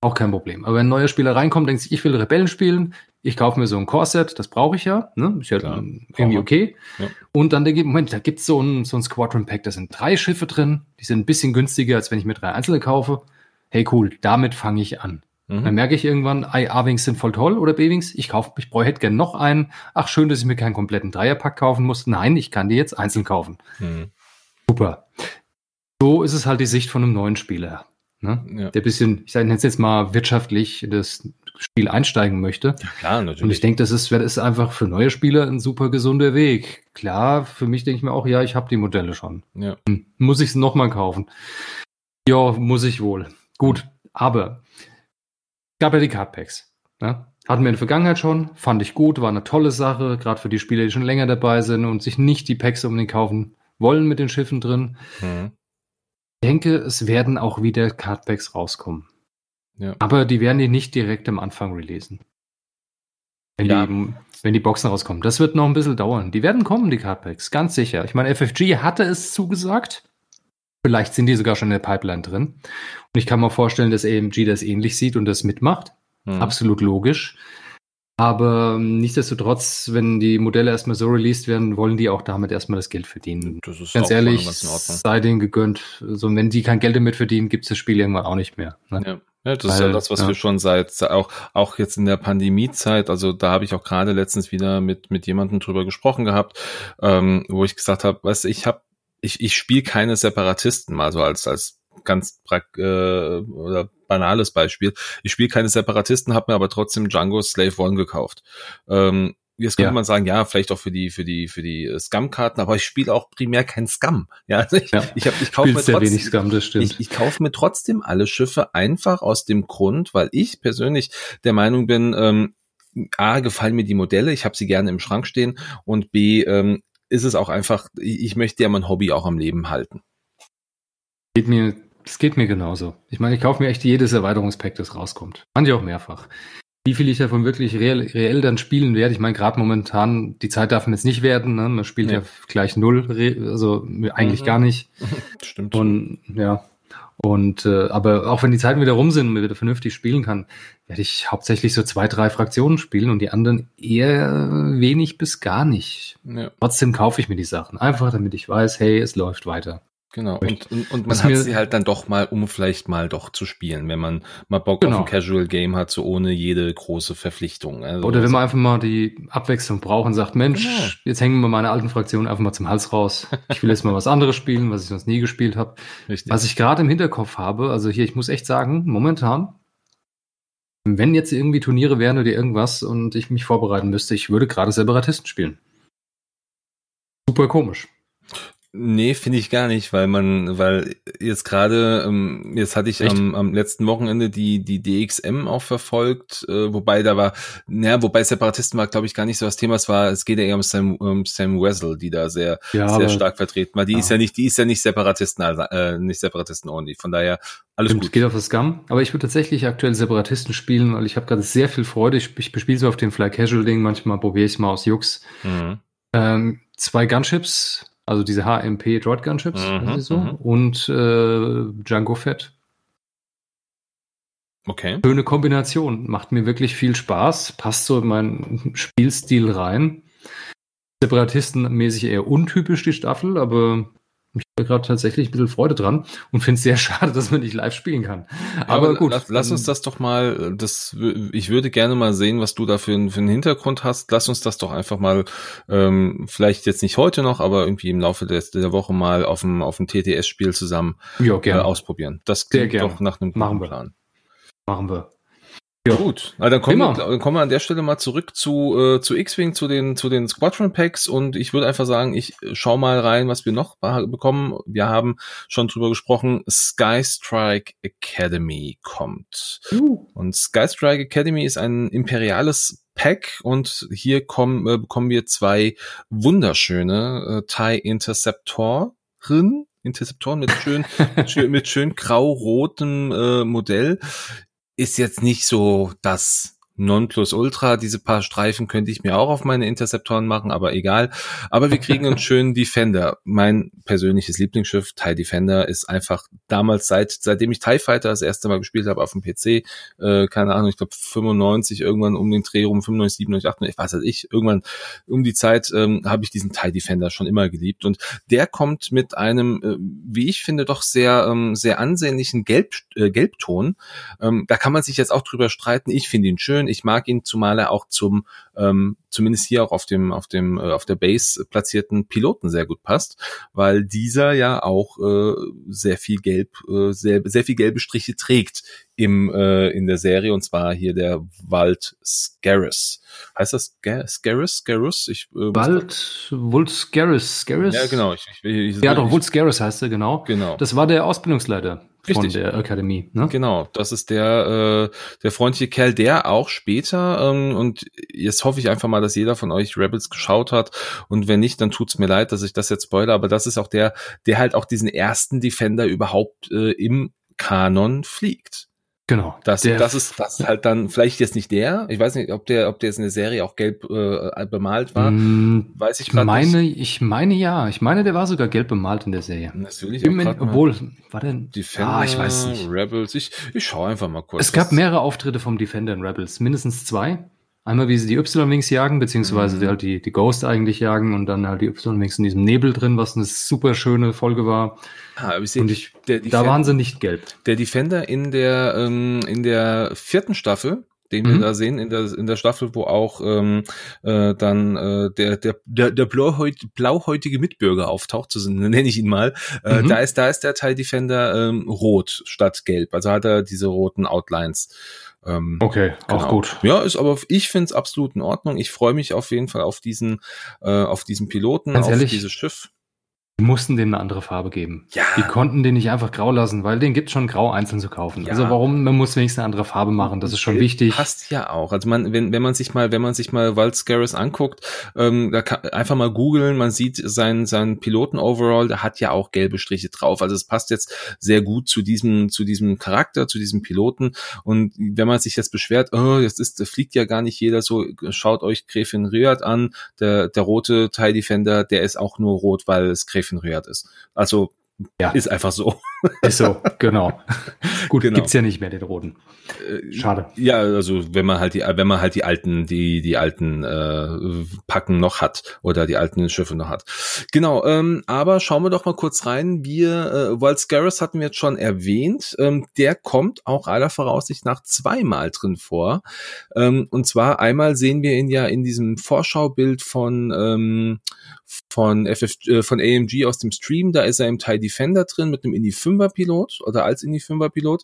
Auch kein Problem. Aber wenn ein neuer Spieler reinkommt, denkt sich, ich will Rebellen spielen, ich kaufe mir so ein Core-Set, das brauche ich ja. Ne? Ist ja ähm, irgendwie okay. Ja. Und dann denke ich, Moment, da gibt's so ein, so ein Squadron-Pack, da sind drei Schiffe drin, die sind ein bisschen günstiger, als wenn ich mir drei einzelne kaufe. Hey, cool, damit fange ich an. Dann Mhm. merke ich irgendwann, A-Wings sind voll toll oder B-Wings. Ich kaufe, ich hätte gern noch einen. Ach, schön, dass ich mir keinen kompletten Dreierpack kaufen muss. Nein, ich kann die jetzt einzeln kaufen. Mhm. Super. So ist es halt die Sicht von einem neuen Spieler. Ne? Ja. Der bisschen, ich sage jetzt mal wirtschaftlich in das Spiel einsteigen möchte. ja, klar, Und ich natürlich. denke, das ist, das ist einfach für neue Spieler ein super gesunder Weg. Klar, für mich denke ich mir auch, ja, ich habe die Modelle schon. Ja. Muss ich es nochmal kaufen? Ja, muss ich wohl. Gut, aber gab ja die Cardpacks. Ne? Hatten wir in der Vergangenheit schon, fand ich gut, war eine tolle Sache, gerade für die Spieler, die schon länger dabei sind und sich nicht die Packs unbedingt kaufen wollen mit den Schiffen drin. Mhm. Ich denke, es werden auch wieder Cardpacks rauskommen. Ja. Aber die werden die nicht direkt am Anfang releasen. Wenn, Ja. die, wenn die Boxen rauskommen. Das wird noch ein bisschen dauern. Die werden kommen, die Cardpacks, ganz sicher. Ich meine, FFG hatte es zugesagt. Vielleicht sind die sogar schon in der Pipeline drin. Und ich kann mir vorstellen, dass AMG das ähnlich sieht und das mitmacht. Mhm. Absolut logisch. Aber nichtsdestotrotz, wenn die Modelle erstmal so released werden, wollen die auch damit erstmal das Geld verdienen. Das ist Ganz ehrlich, ganz sei denen gegönnt. So, wenn die kein Geld damit verdienen, gibt's das Spiel irgendwann auch nicht mehr. Ne? Ja. Ja, das ist ja Weil, das, was ja. wir schon seit auch auch jetzt in der Pandemiezeit, also da habe ich auch gerade letztens wieder mit mit jemandem drüber gesprochen gehabt, ähm, wo ich gesagt habe, weißt du, ich habe ich ich spiele keine Separatisten mal so als als ganz äh, oder banales Beispiel. Ich spiele keine Separatisten, habe mir aber trotzdem Django Slave One gekauft. Ähm, Jetzt könnte Ja. man sagen, ja, vielleicht auch für die für die für die äh, Scam-Karten, aber ich spiele auch primär kein Scam. Ja, also ich, Ja. ich habe ich kaufe mir trotzdem, wenig Scam, das stimmt. ich, ich kaufe mir trotzdem alle Schiffe einfach aus dem Grund, weil ich persönlich der Meinung bin, ähm, A, gefallen mir die Modelle, ich habe sie gerne im Schrank stehen und B, ähm, ist es auch einfach, ich, ich möchte ja mein Hobby auch am Leben halten. geht mir, das geht mir genauso. Ich meine, ich kaufe mir echt jedes Erweiterungspack, das rauskommt. Manche auch mehrfach. Wie viel ich davon wirklich reell, reell dann spielen werde, ich meine, gerade momentan, die Zeit darf man jetzt nicht werden, ne? man spielt Nee. ja gleich null, also eigentlich Mhm. gar nicht. Stimmt. Und ja, und äh, aber auch wenn die Zeiten wieder rum sind und man wieder vernünftig spielen kann, werde ich hauptsächlich so zwei, drei Fraktionen spielen und die anderen eher wenig bis gar nicht. ja, Trotzdem kaufe ich mir die Sachen. Einfach damit ich weiß, hey, es läuft weiter. Genau. Und, und, und man hat mir- sie halt dann doch mal, um vielleicht mal doch zu spielen, wenn man mal Bock Genau. auf ein Casual Game hat, so ohne jede große Verpflichtung. Also, Oder wenn man einfach mal die Abwechslung braucht und sagt, Mensch, Genau. jetzt hängen wir meine alten Fraktionen einfach mal zum Hals raus. Ich will jetzt mal was anderes spielen, was ich sonst nie gespielt habe. richtig. Was ich gerade im Hinterkopf habe, also hier, ich muss echt sagen, momentan, wenn jetzt irgendwie Turniere wären oder irgendwas und ich mich vorbereiten müsste, ich würde gerade Separatisten spielen. Super komisch. Nee, finde ich gar nicht, weil man, weil jetzt gerade, ähm, jetzt hatte ich am, am letzten Wochenende die, die DXM auch verfolgt, äh, wobei da war, naja, wobei Separatisten war, glaube ich, gar nicht so das Thema, es war, es geht ja eher um Sam, um Sam Wessel, die da sehr, Ja, sehr aber stark vertreten war. Die ja. ist ja nicht, die ist ja nicht Separatisten, also, äh, nicht Separatisten only, von daher alles stimmt, gut. geht auf das Scum. Aber ich würde tatsächlich aktuell Separatisten spielen, weil ich habe gerade sehr viel Freude. Ich, ich bespiele so auf dem Fly Casual Ding, manchmal probiere ich mal aus Jux. Mhm. Ähm, zwei Gunships, also diese HMP Droid Gunships, Mhm, heißen sie so, mhm. und äh, Django Fett. Okay. Schöne Kombination, macht mir wirklich viel Spaß, passt so in meinen Spielstil rein. Separatistenmäßig eher untypisch die Staffel, aber ich habe gerade tatsächlich ein bisschen Freude dran und finde es sehr schade, dass man nicht live spielen kann. aber, gut. Lass, lass uns das doch mal, das, ich würde gerne mal sehen, was du da für, einen- für einen Hintergrund hast. Lass uns das doch einfach mal, ähm, vielleicht jetzt nicht heute noch, aber irgendwie im Laufe des, der Woche mal auf dem, auf dem TTS-Spiel zusammen Ja, äh, ausprobieren. Das Sehr klingt gerne. doch nach einem Machen guten wir. Plan. Machen wir. Gut, na, dann kommen dann kommen wir an der Stelle mal zurück zu, äh, zu X-Wing, zu den, zu den Squadron Packs. Und ich würde einfach sagen, ich äh, schau mal rein, was wir noch bekommen. Wir haben schon drüber gesprochen, Sky Strike Academy kommt. Und Sky Strike Academy ist ein imperiales Pack. Und hier kommen, äh, bekommen wir zwei wunderschöne äh, TIE Interceptoren, Interceptoren mit schön, schön mit schön grau-rotem äh, Modell. Ist jetzt nicht so das Nonplusultra. Diese paar Streifen könnte ich mir auch auf meine Interceptoren machen, aber egal. Aber wir kriegen einen schönen Defender. Mein persönliches Lieblingsschiff, TIE Defender, ist einfach damals seit, seitdem ich TIE Fighter das erste Mal gespielt habe auf dem PC, äh, keine Ahnung, ich glaube 95, irgendwann um den Dreh rum, 95, 97, 98, ich weiß nicht, ich, irgendwann um die Zeit ähm, habe ich diesen TIE Defender schon immer geliebt und der kommt mit einem, äh, wie ich finde, doch sehr, ähm, sehr ansehnlichen Gelb, äh, Gelbton. Ähm, da kann man sich jetzt auch drüber streiten. Ich finde ihn schön. Ich mag ihn, zumal er auch zum, ähm, zumindest hier auch auf dem, auf dem, äh, auf der Base platzierten Piloten sehr gut passt, weil dieser ja auch äh, sehr viel gelb, äh, sehr, sehr viel gelbe Striche trägt im, äh, in der Serie und zwar hier der Wald Scarus. Heißt das Scar- Scarus? Scarus? Ich, äh, Wald Wult Scaris. Scaris? Ja, genau. Ich, ich, ich, Ja, doch, ich, Wult Scaris heißt er, genau. Genau. Das war der Ausbildungsleiter von Richtig. der Akademie. Ne? Genau, das ist der, äh, der freundliche Kerl, der auch später, ähm, und jetzt hoffe ich einfach mal, dass jeder von euch Rebels geschaut hat. Und wenn nicht, dann tut's mir leid, dass ich das jetzt spoilere, aber das ist auch der, der halt auch diesen ersten Defender überhaupt äh, im Kanon fliegt. Genau. Das, Der- das ist das ist halt dann vielleicht jetzt nicht der. Ich weiß nicht, ob der, ob der jetzt in der Serie auch gelb äh, bemalt war. Mm, Weiß ich Ich gerade meine, nicht. ich meine ja. Ich meine, der war sogar gelb bemalt in der Serie. Das will ich Bin obwohl, war der? Defender, ah, ich weiß nicht. Rebels. Ich, ich schaue einfach mal kurz. Es gab mehrere Auftritte vom Defender in Rebels, mindestens zwei. Einmal, wie sie die Y-Wings jagen, beziehungsweise Mhm. halt die, die Ghost eigentlich jagen und dann halt die Y-Wings in diesem Nebel drin, was eine super schöne Folge war. Ah, aber ich sehe, Und ich, der, da waren sie nicht gelb. der Defender in der, ähm, in der vierten Staffel, den wir Mhm. da sehen, in der, in der Staffel, wo auch ähm, äh, dann äh, der, der, der, der blauhäut, blauhäutige Mitbürger auftaucht, so nenne ich ihn mal, äh, Mhm. da ist, da ist der Teil Defender ähm, rot statt gelb. Also hat er diese roten Outlines. Ähm, Okay, auch Genau. gut. Ja, ist aber ich finde es absolut in Ordnung. Ich freue mich auf jeden Fall auf diesen, äh, auf diesen Piloten, Ganz auf ehrlich? dieses Schiff. Die mussten dem eine andere Farbe geben. Ja. Die konnten den nicht einfach grau lassen, weil den gibt schon grau einzeln zu kaufen. Ja. Also warum, man muss wenigstens eine andere Farbe machen, das ist schon Gelb wichtig. Passt ja auch. Also man, wenn, wenn man sich mal, wenn man sich mal Wild Scaris anguckt, ähm, da kann einfach mal googeln, man sieht seinen, seinen Piloten-Overall, der hat ja auch gelbe Striche drauf. Also es passt jetzt sehr gut zu diesem, zu diesem Charakter, zu diesem Piloten. Und wenn man sich jetzt beschwert, oh, jetzt ist, das fliegt ja gar nicht jeder so, schaut euch Gräfin Rührt an, der, der rote TIE Defender, der ist auch nur rot, weil es Gräfin Rührt ist. Also Ja. ist einfach so. Ist so, genau. Gut, Genau. gibt's ja nicht mehr, den roten. Äh, Schade. Ja, also wenn man halt die, wenn man halt die alten, die die alten äh, Packen noch hat oder die alten Schiffe noch hat. Genau. Ähm, aber schauen wir doch mal kurz rein. Wir, äh, Wild Scaris hatten wir jetzt schon erwähnt. Ähm, der kommt auch aller Voraussicht nach zweimal drin vor. Ähm, und zwar einmal sehen wir ihn ja in diesem Vorschaubild von ähm, von FF, äh, von AMG aus dem Stream. Da ist er im TIE Defender drin mit einem Indie 5er Pilot oder als Indie 5er Pilot.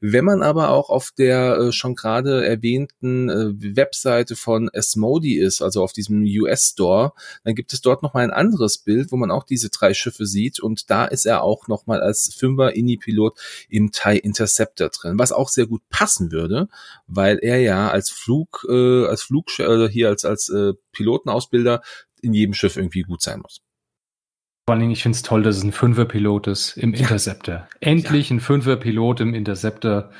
Wenn man aber auch auf der äh, schon gerade erwähnten äh, Webseite von Asmodi ist, also auf diesem US Store, dann gibt es dort noch mal ein anderes Bild, wo man auch diese drei Schiffe sieht und da ist er auch noch mal als Fünfer Indie Pilot im TIE Interceptor drin, was auch sehr gut passen würde, weil er ja als Flug äh, als Flug äh, hier als als äh, Pilotenausbilder in jedem Schiff irgendwie gut sein muss. Vor allen Dingen, ich finde es toll, dass es ein Fünfer-Pilot ist im Interceptor. Endlich ein Fünfer-Pilot im Interceptor.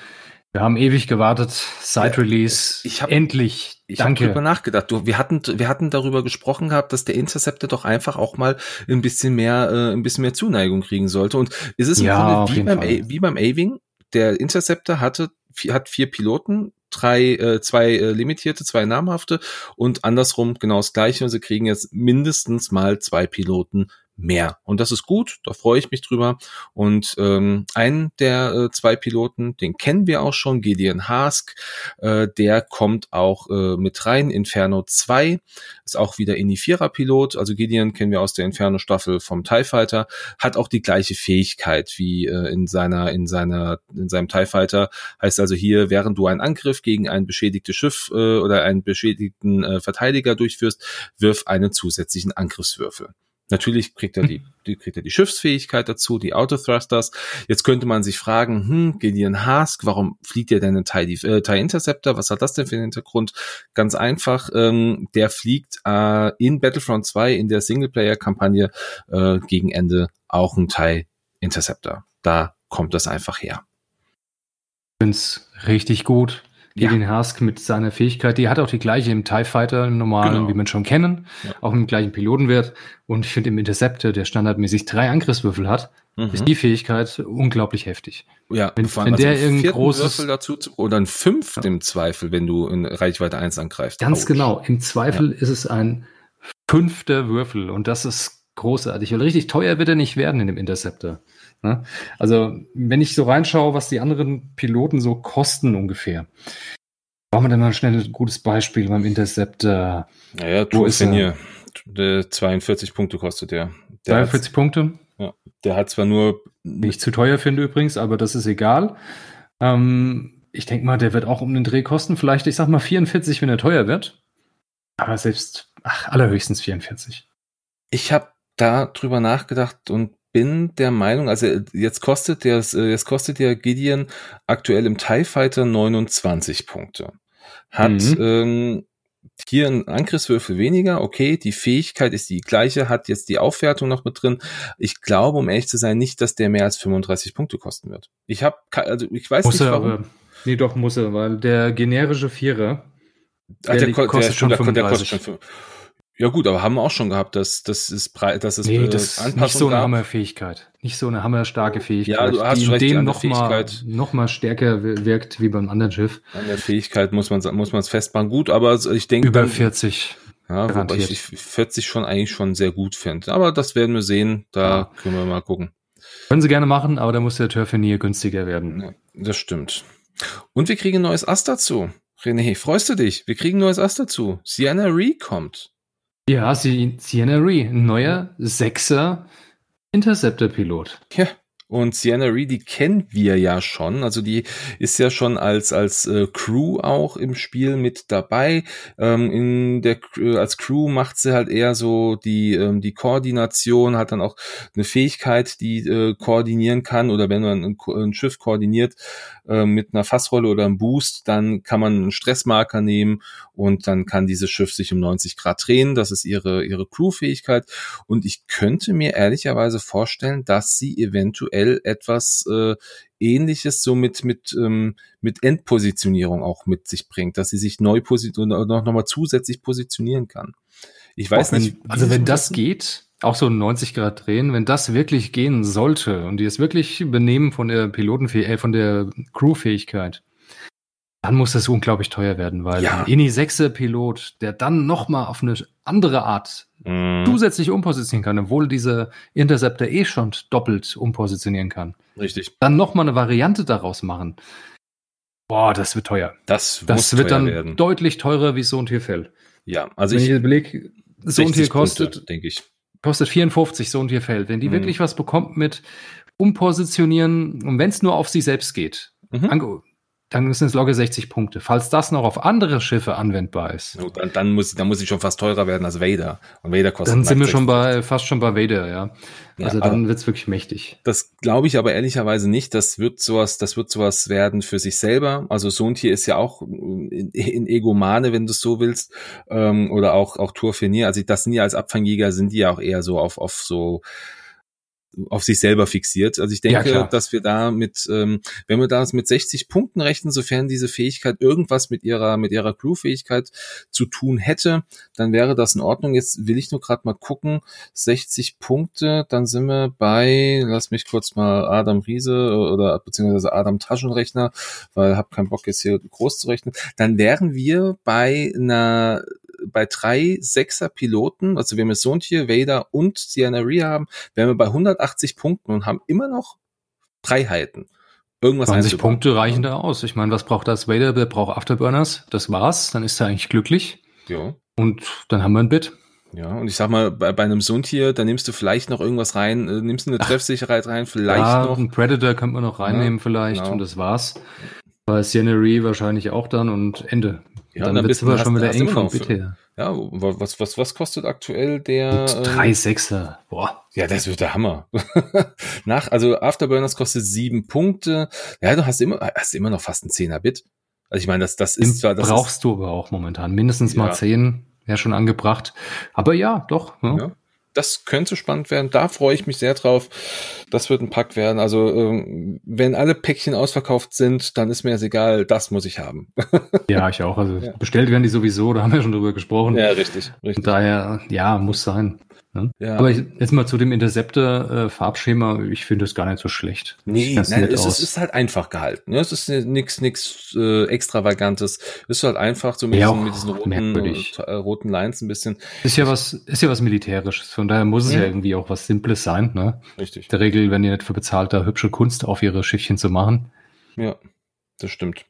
Wir haben ewig gewartet, Side-Release. ich hab- Endlich. Ich habe Danke. drüber nachgedacht. Du, wir hatten, wir hatten darüber gesprochen gehabt, dass der Interceptor doch einfach auch mal ein bisschen mehr, äh, ein bisschen mehr Zuneigung kriegen sollte. Und ist es im Ja, Grunde wie beim. A- wie beim A-Wing? Der Interceptor hatte, hat vier Piloten, drei, äh, zwei äh, limitierte, zwei namhafte und andersrum genau das gleiche. Und sie kriegen jetzt mindestens mal zwei Piloten mehr. Und das ist gut, da freue ich mich drüber. Und ähm, einen der äh, zwei Piloten, den kennen wir auch schon, Gideon Hask, äh, der kommt auch äh, mit rein, Inferno 2, ist auch wieder Inifierer-Pilot, also Gideon kennen wir aus der Inferno-Staffel vom TIE Fighter, hat auch die gleiche Fähigkeit wie äh, in seiner, in seiner, in seinem TIE Fighter, heißt also hier, während du einen Angriff gegen ein beschädigtes Schiff äh, oder einen beschädigten äh, Verteidiger durchführst, wirf einen zusätzlichen Angriffswürfel. Natürlich kriegt er die, die, kriegt er die Schiffsfähigkeit dazu, die Autothrusters. Jetzt könnte man sich fragen, hm, Gideon Hask, warum fliegt er denn einen TIE, äh, TIE Interceptor? Was hat das denn für einen Hintergrund? Ganz einfach, ähm, der fliegt äh, in Battlefront 2 in der Singleplayer-Kampagne äh, gegen Ende auch ein TIE Interceptor. Da kommt das einfach her. Ich finde es richtig gut. Ja. Gideon Hask mit seiner Fähigkeit, die hat auch die gleiche im TIE Fighter, im normalen, Genau. wie wir schon kennen, Ja. auch mit dem gleichen Pilotenwert. Und ich finde im Interceptor, der standardmäßig drei Angriffswürfel hat, Mhm. ist die Fähigkeit unglaublich heftig. Ja, Wenn- wenn der also einen irgendein großes- Würfel dazu zu, oder ein fünften im Zweifel, wenn du in Reichweite 1 angreifst. Ganz Autsch. genau. Im Zweifel ist es ein fünfter Würfel und das ist großartig. Weil richtig teuer wird er nicht werden in dem Interceptor. Ne? Also, wenn ich so reinschaue, was die anderen Piloten so kosten ungefähr. Brauchen wir denn mal schnell ein gutes Beispiel beim Interceptor? Naja, Wo ist er? Finier. Der 42 Punkte kostet der. Der, 43 Punkte. hat, der hat zwar nur Die ich zu teuer finde übrigens, aber das ist egal. Ähm, ich denke mal, der wird auch um den Dreh kosten. Vielleicht, ich sag mal 44, wenn er teuer wird. Aber selbst, ach, allerhöchstens 44. Ich habe da drüber nachgedacht und bin der Meinung, also jetzt kostet der, jetzt kostet der Gideon aktuell im TIE Fighter 29 Punkte. Hat Mhm. ähm, hier einen Angriffswürfel weniger, okay, die Fähigkeit ist die gleiche, hat jetzt die Aufwertung noch mit drin. Ich glaube, um ehrlich zu sein, nicht, dass der mehr als 35 Punkte kosten wird. Ich habe, also ich weiß Muss nicht warum. aber. Nee, doch, muss er, weil der generische Vierer, Ach, der ko- kostet schon der, der kostet 35. schon fünf- Ja gut, aber haben wir auch schon gehabt, dass das ist breit, dass es nee, äh, das ist nicht so eine gab. Hammerfähigkeit, nicht so eine hammerstarke Fähigkeit, ja, du hast die in dem noch mal, noch mal stärker wirkt wie beim anderen Schiff. An der Fähigkeit muss man muss man es festmachen. Gut, aber ich denke über 40. Ja, wobei ich, ich 40 schon eigentlich schon sehr gut finde. Aber das werden wir sehen. Da ja. können wir mal gucken. Können sie gerne machen, aber da muss der Turfinier günstiger werden. Ja, das stimmt. Und wir kriegen ein neues Ass dazu. René, freust du dich? Wir kriegen ein neues Ass dazu. Sienna Ree kommt. Ja, Sienna Ree, neuer Sechser Interceptor-Pilot. Ja, und Sienna Reed, die kennen wir ja schon. Also die ist ja schon als als äh, Crew auch im Spiel mit dabei. Ähm, in der äh, als Crew macht sie halt eher so die ähm, die Koordination, hat dann auch eine Fähigkeit, die äh, koordinieren kann. Oder wenn man ein, ein Schiff koordiniert äh, mit einer Fassrolle oder einem Boost, dann kann man einen Stressmarker nehmen und dann kann dieses Schiff sich um 90 Grad drehen. Das ist ihre ihre Crew-Fähigkeit. Und ich könnte mir ehrlicherweise vorstellen, dass sie eventuell eventuell etwas äh, ähnliches so mit, mit, ähm, mit Endpositionierung auch mit sich bringt, dass sie sich neu positionieren noch, noch mal zusätzlich positionieren kann. Ich weiß wenn, nicht. Also wenn das geht, auch so 90 Grad drehen, wenn das wirklich gehen sollte und die es wirklich übernehmen von der Pilotenfähigkeit, äh, von der Crewfähigkeit, dann muss das unglaublich teuer werden, weil ja. ein INI 6 Pilot, der dann noch mal auf eine andere Art mm. zusätzlich umpositionieren kann, obwohl dieser Interceptor eh schon doppelt umpositionieren kann. Richtig. Dann noch mal eine Variante daraus machen. Boah, das wird teuer. Das, das wird dann werden. deutlich teurer wie so ein Tierfell. Ja, also Wenn ich, ich überlege, so ein Tier kostet, denke ich. Kostet 54 so ein Tierfell. Wenn die mm. wirklich was bekommt mit Umpositionieren und wenn es nur auf sie selbst geht, mhm dann sind es locker 60 Punkte. Falls das noch auf andere Schiffe anwendbar ist. Oh, dann, dann, muss, dann muss ich schon fast teurer werden als Vader. Und Vader kostet Dann sind wir schon bei, fast schon bei Vader, ja. Also ja, dann wird's wirklich mächtig. Das glaube ich aber ehrlicherweise nicht. Das wird sowas, das wird sowas werden für sich selber. Also so ein Tier ist ja auch in, in Egomane, wenn du es so willst, ähm, oder auch, auch Tourfinier. Also das sind ja als Abfangjäger sind die ja auch eher so auf, auf so, auf sich selber fixiert. Also ich denke, ja, dass wir da mit, ähm, wenn wir das mit 60 Punkten rechnen, sofern diese Fähigkeit irgendwas mit ihrer mit ihrer Crew-Fähigkeit zu tun hätte, dann wäre das in Ordnung. Jetzt will ich nur gerade mal gucken, 60 Punkte, dann sind wir bei, lass mich kurz mal Adam Riese oder beziehungsweise Adam Taschenrechner, weil habe keinen Bock jetzt hier groß zu rechnen. Dann wären wir bei einer bei drei Sechser-Piloten, also wenn wir Sontje, Vader und Sienna Rhea haben, wären wir bei 180 Punkten und haben immer noch Freiheiten. Irgendwas 20 Punkte reichen da aus. Ich meine, was braucht das Vader? Der braucht Afterburners. Das war's. Dann ist er eigentlich glücklich. Ja. Und dann haben wir ein Bit. Ja, und ich sag mal, bei, bei einem Sundtier, da nimmst du vielleicht noch irgendwas rein, äh, nimmst du eine Treffsicherheit rein, vielleicht ja, noch. Ein Predator könnte man noch reinnehmen ja, vielleicht genau. und das war's. Bei Scenery wahrscheinlich auch dann und Ende. Ja, dann, dann bist du schon wieder eng vom Bit her. Ja, was, was, was kostet aktuell der? Und drei ähm, Sechser. Boah. Ja, das wird der Hammer. Nach, also Afterburners kostet sieben Punkte. Ja, du hast immer, hast immer noch fast ein Zehner-Bit. Also ich meine, das, das ist zwar. Das brauchst ist, du aber auch momentan. Mindestens ja. mal zehn wäre schon angebracht. Aber ja, doch. Ja. ja das könnte spannend werden. Da freue ich mich sehr drauf. Das wird ein Pack werden. Also ähm, wenn alle Päckchen ausverkauft sind, dann ist mir das egal. Das muss ich haben. ja, ich auch. Also ja. bestellt werden die sowieso. Da haben wir schon drüber gesprochen. Ja, richtig. richtig. Von daher, ja, muss sein. Ne? Ja. Aber ich, jetzt mal zu dem Interceptor-Farbschema, äh, ich finde das gar nicht so schlecht. Nee, nein, es, es, ist halt einfach gehalten. Ne? Es ist nichts nix, äh, Extravagantes. Es ist halt einfach so mit, ja, diesen, mit diesen roten, äh, roten Lines ein bisschen. Ist ja was, ist ja was Militärisches. Von daher muss es ja, ja irgendwie auch was Simples sein. Ne? Richtig. Der Regel, wenn die nicht für bezahlt, da hübsche Kunst auf ihre Schiffchen zu machen. Ja, das stimmt.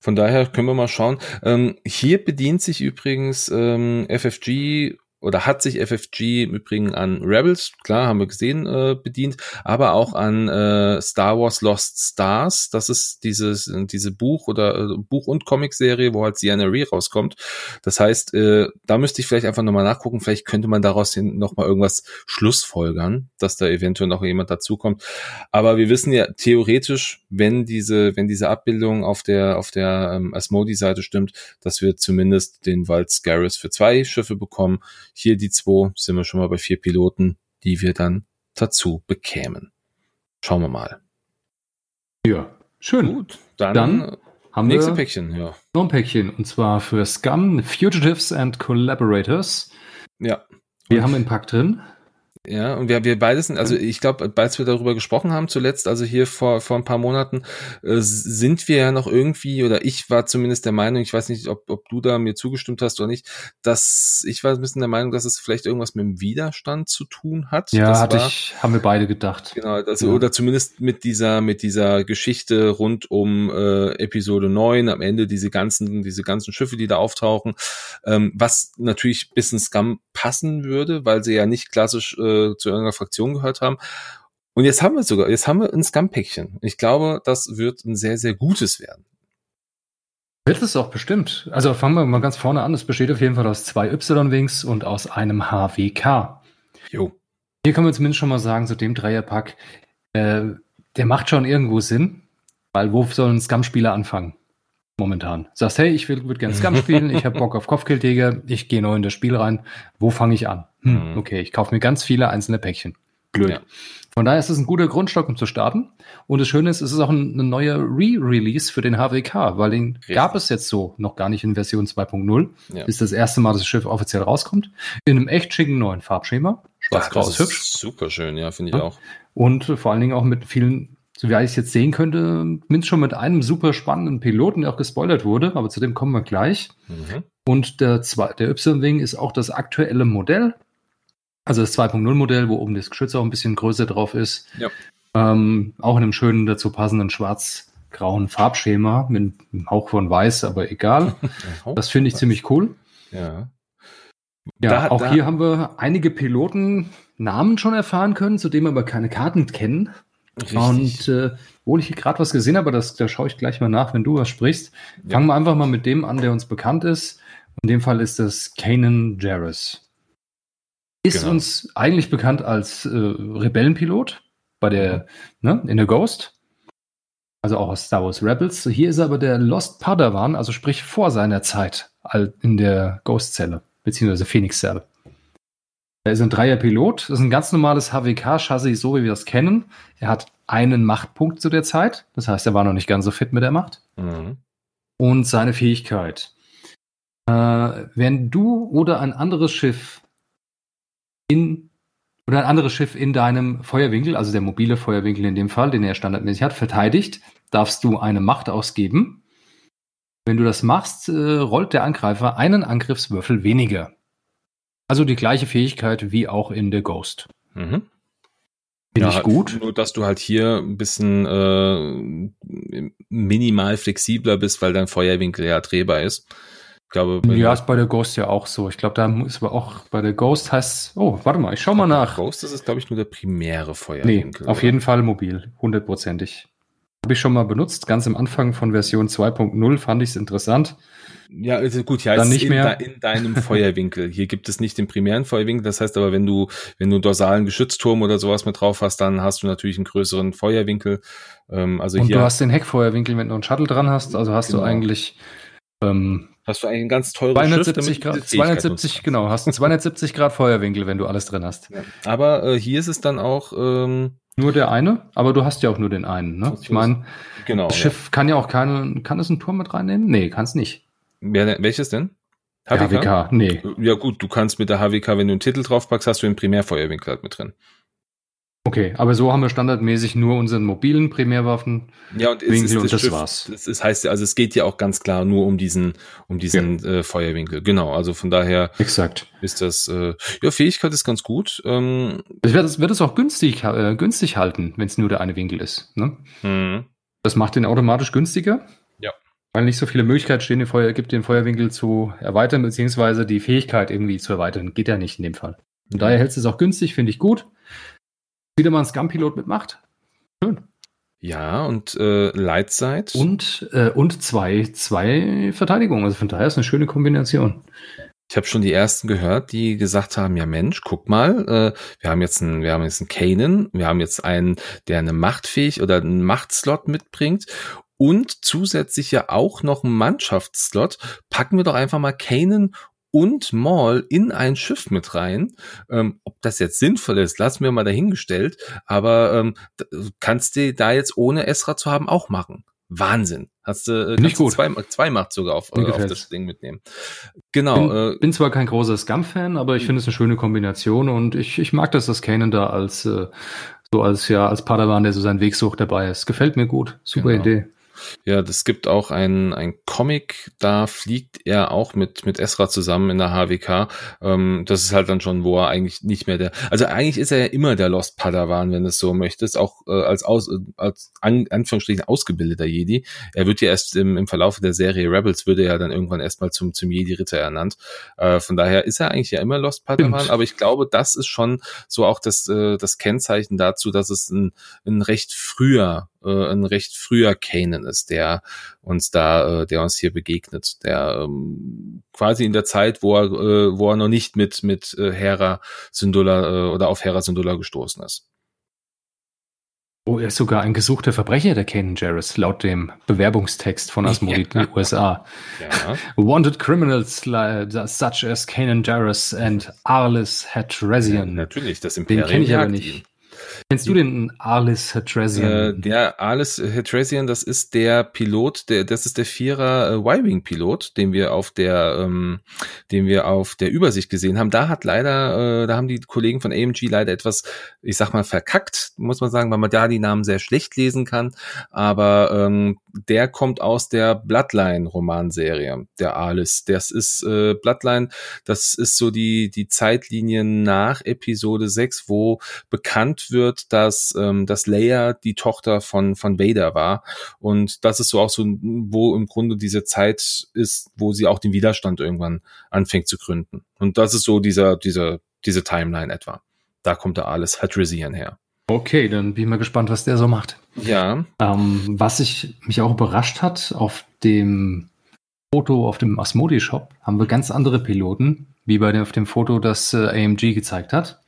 Von daher können wir mal schauen. Ähm, hier bedient sich übrigens ähm, FFG oder hat sich FFG im Übrigen an Rebels, klar, haben wir gesehen, äh, bedient, aber auch an äh, Star Wars Lost Stars. Das ist dieses diese Buch oder äh, Buch- und Comicserie, wo halt Sienna Ree rauskommt. Das heißt, äh, da müsste ich vielleicht einfach nochmal nachgucken. Vielleicht könnte man daraus hin nochmal irgendwas schlussfolgern, dass da eventuell noch jemand dazukommt. Aber wir wissen ja theoretisch, wenn diese, wenn diese Abbildung auf der, auf der ähm, Asmodi-Seite stimmt, dass wir zumindest den Wald Scaris für zwei Schiffe bekommen hier die zwei sind wir schon mal bei vier Piloten, die wir dann dazu bekämen. Schauen wir mal. Ja, schön. Gut, dann, dann haben nächste wir Päckchen, ja. Noch ein Päckchen und zwar für Scum, Fugitives and Collaborators. Ja. Wir haben einen Pack drin. Ja, und wir, wir beide sind, also ich glaube, als wir darüber gesprochen haben zuletzt, also hier vor, vor ein paar Monaten, äh, sind wir ja noch irgendwie, oder ich war zumindest der Meinung, ich weiß nicht, ob, ob du da mir zugestimmt hast oder nicht, dass ich war ein bisschen der Meinung, dass es vielleicht irgendwas mit dem Widerstand zu tun hat. Ja, das hatte war, ich, haben wir beide gedacht. Genau, also, Ja. oder zumindest mit dieser, mit dieser Geschichte rund um äh, Episode 9, am Ende diese ganzen, diese ganzen Schiffe, die da auftauchen, ähm, was natürlich bis ins Scum passen würde, weil sie ja nicht klassisch äh, zu irgendeiner Fraktion gehört haben. Und jetzt haben wir sogar, jetzt haben wir ein Scum-Päckchen. Ich glaube, das wird ein sehr, sehr gutes werden. Wird es auch bestimmt. Also fangen wir mal ganz vorne an. Es besteht auf jeden Fall aus zwei Y-Wings und aus einem HWK. Jo. Hier können wir zumindest schon mal sagen, zu dem Dreierpack, äh, der macht schon irgendwo Sinn, weil wo soll ein Scum-Spieler anfangen? Momentan. Sagst, hey, ich würde gerne Scum spielen, ich habe Bock auf Kopfkillträger, ich gehe neu in das Spiel rein. Wo fange ich an? Hm, Mhm. okay, ich kaufe mir ganz viele einzelne Päckchen. Blöd. Ja. Von daher ist es ein guter Grundstock, um zu starten. Und das Schöne ist, es ist auch ein, ein neuer Re-Release für den HWK, weil den Richtig. gab es jetzt so noch gar nicht in Version 2.0. Ja. Ist das erste Mal, dass das Schiff offiziell rauskommt. In einem echt schicken neuen Farbschema. Schwarz-grau ist hübsch. Super schön, ja, finde ich Ja. auch. Und vor allen Dingen auch mit vielen, so wie ich es jetzt sehen könnte, mindestens schon mit einem super spannenden Piloten, der auch gespoilert wurde, aber zu dem kommen wir gleich. Mhm. Und der, der Y-Wing ist auch das aktuelle Modell. Also das 2.0-Modell, wo oben das Geschütz auch ein bisschen größer drauf ist. Ja. Ähm, auch in einem schönen, dazu passenden schwarz-grauen Farbschema mit einem Hauch von weiß, aber egal. Das finde ich ziemlich cool. Ja. Ja, Da- auch da- hier haben wir einige Piloten Namen schon erfahren können, zu denen wir aber keine Karten kennen. Richtig. Und äh, obwohl ich hier gerade was gesehen habe, das, da schaue ich gleich mal nach, wenn du was sprichst. Ja. Fangen wir einfach mal mit dem an, der uns bekannt ist. In dem Fall ist das Kanan Jarrus. Ist Genau. uns eigentlich bekannt als äh, Rebellenpilot bei der, ne, in der Ghost. Also auch aus Star Wars Rebels. Hier ist er aber der Lost Padawan, also sprich vor seiner Zeit in der Ghost-Zelle, beziehungsweise Phoenix-Zelle. Er ist ein Dreier-Pilot. Das ist ein ganz normales HWK-Chassis, so wie wir das kennen. Er hat einen Machtpunkt zu der Zeit. Das heißt, er war noch nicht ganz so fit mit der Macht. Mhm. Und seine Fähigkeit. Äh, wenn du oder ein anderes Schiff in oder ein anderes Schiff in deinem Feuerwinkel, also der mobile Feuerwinkel in dem Fall, den er standardmäßig hat, verteidigt, darfst du eine Macht ausgeben. Wenn du das machst, äh, rollt der Angreifer einen Angriffswürfel weniger. Also die gleiche Fähigkeit wie auch in der Ghost. Mhm. Finde Ja, ich gut. Nur, dass du halt hier ein bisschen äh, minimal flexibler bist, weil dein Feuerwinkel ja drehbar ist. Ich glaube, Ja, ist bei der Ghost ja auch so. Ich glaube, da ist aber auch bei der Ghost heißt, oh, warte mal, ich schau mal nach. Ghost ist es, glaube ich, nur der primäre Nee, Feuerwinkel. auf oder? jeden Fall mobil, hundertprozentig. Habe ich schon mal benutzt, ganz am Anfang von Version 2.0 fand ich es interessant. Ja, also gut, ja, Dann es ist nicht in, mehr. de- in deinem Feuerwinkel. Hier gibt es nicht den primären Feuerwinkel. Das heißt aber, wenn du, wenn du einen dorsalen Geschützturm oder sowas mit drauf hast, dann hast du natürlich einen größeren Feuerwinkel. Ähm, also Und hier du hast den Heckfeuerwinkel, wenn du einen Shuttle dran hast, also hast Genau. du eigentlich ähm, hast du ein ganz teures 270 Schiff, Grad, diese Fähigkeit 270, nutzen genau, hast einen 270 Grad Feuerwinkel, wenn du alles drin hast. Ja. Aber äh, hier ist es dann auch, ähm, Nur der eine, aber du hast ja auch nur den einen, ne? Ich meine, genau. das Schiff kann ja auch keine, kann es einen Turm mit reinnehmen? Nee, kann es nicht. Ja. Wer, denn- welches denn? Der HWK, nee. Ja gut, du kannst mit der HWK, wenn du einen Titel draufpackst, hast du den Primärfeuerwinkel halt mit drin. Okay, aber so haben wir standardmäßig nur unseren mobilen Primärwaffen. Ja, und Winkel und das war's. Das ist, heißt, ja, also es geht ja auch ganz klar nur um diesen, um diesen äh, Feuerwinkel. Genau, also von daher Exakt. ist das, äh, ja, Fähigkeit ist ganz gut. Ähm, Ich werde es, wird es auch günstig, äh, günstig halten, wenn es nur der eine Winkel ist. Ne? hm, Das macht den automatisch günstiger. Weil nicht so viele Möglichkeiten stehen, den Feuer, gibt, den Feuerwinkel zu erweitern, beziehungsweise die Fähigkeit irgendwie zu erweitern. Geht ja nicht in dem Fall. Von daher hältst du es auch günstig, finde ich gut. Wieder mal ein Scum-Pilot mitmacht. Schön. ja, und äh, Lightside. Und, äh, und zwei, zwei Verteidigungen. Also von daher ist eine schöne Kombination. Ich habe schon die ersten gehört, die gesagt haben, ja Mensch, guck mal, äh, wir haben jetzt einen, wir haben jetzt einen Kanan, wir haben jetzt einen, der eine Machtfähig oder einen Machtslot mitbringt und zusätzlich ja auch noch einen Mannschaftsslot. Packen wir doch einfach mal Kanan und Maul in ein Schiff mit rein. Ähm, ob das jetzt sinnvoll ist, lassen wir mal dahingestellt. Aber ähm, kannst du da jetzt ohne Esra zu haben auch machen. Wahnsinn. Hast du, äh, nicht gut. Zwei, zwei Macht sogar auf, äh, auf das Ding mitnehmen. Genau. Bin, äh, bin zwar kein großer Scum-Fan, aber ich finde es eine schöne Kombination und ich, ich mag das, dass Kanan da als, äh, so als, ja, als Padawan, der so seinen Weg sucht, dabei ist. Gefällt mir gut. Super genau. Idee. Ja, das gibt auch ein, ein Comic, da fliegt er auch mit, mit Esra zusammen in der HWK. Ähm, das ist halt dann schon, wo er eigentlich nicht mehr der, also eigentlich ist er ja immer der Lost Padawan, wenn du es so möchtest, auch äh, als, aus, als an, Anführungsstrichen ausgebildeter Jedi. Er wird ja erst im, im Verlauf der Serie Rebels, würde er dann irgendwann erstmal zum, zum Jedi-Ritter ernannt. Äh, von daher ist er eigentlich ja immer Lost Padawan, Stimmt. aber ich glaube, das ist schon so auch das, äh, das Kennzeichen dazu, dass es ein, ein recht früher äh, ein recht früher Kanan ist, der uns da, äh, der uns hier begegnet, der ähm, quasi in der Zeit, wo er, äh, wo er noch nicht mit mit äh, Hera Syndulla äh, oder auf Hera Syndulla gestoßen ist. Oh, er ist sogar ein gesuchter Verbrecher, der Kanan Jarrus, laut dem Bewerbungstext von Asmodi ja. in den USA. Ja. Wanted criminals such as Kanan Jarrus and Arlis Hatresian. Ja, natürlich, das Imperium Den kenne ich aber nicht. Ihn. Kennst du den Arlis Hatresian? Äh, der Arlis Hatresian, das ist der Pilot, der, das ist der Vierer äh, Y-Wing-Pilot, den wir auf der, ähm, den wir auf der Übersicht gesehen haben. Da hat leider, äh, da haben die Kollegen von AMG leider etwas, ich sag mal, verkackt, muss man sagen, weil man da die Namen sehr schlecht lesen kann. Aber ähm, der kommt aus der Bloodline-Romanserie, der Arlis. Das ist äh, Bloodline, das ist so die, die Zeitlinie nach Episode 6, wo bekannt wird, dass, ähm, dass Leia die Tochter von, von Vader war. Und das ist so auch so, wo im Grunde diese Zeit ist, wo sie auch den Widerstand irgendwann anfängt zu gründen. Und das ist so dieser, dieser, diese Timeline etwa. Da kommt da alles Hatrisian her. Okay, dann bin ich mal gespannt, was der so macht. Ja. Ähm, was ich mich auch überrascht hat, auf dem Foto auf dem Asmodi Shop haben wir ganz andere Piloten, wie bei dem, auf dem Foto, das äh, AMG gezeigt hat.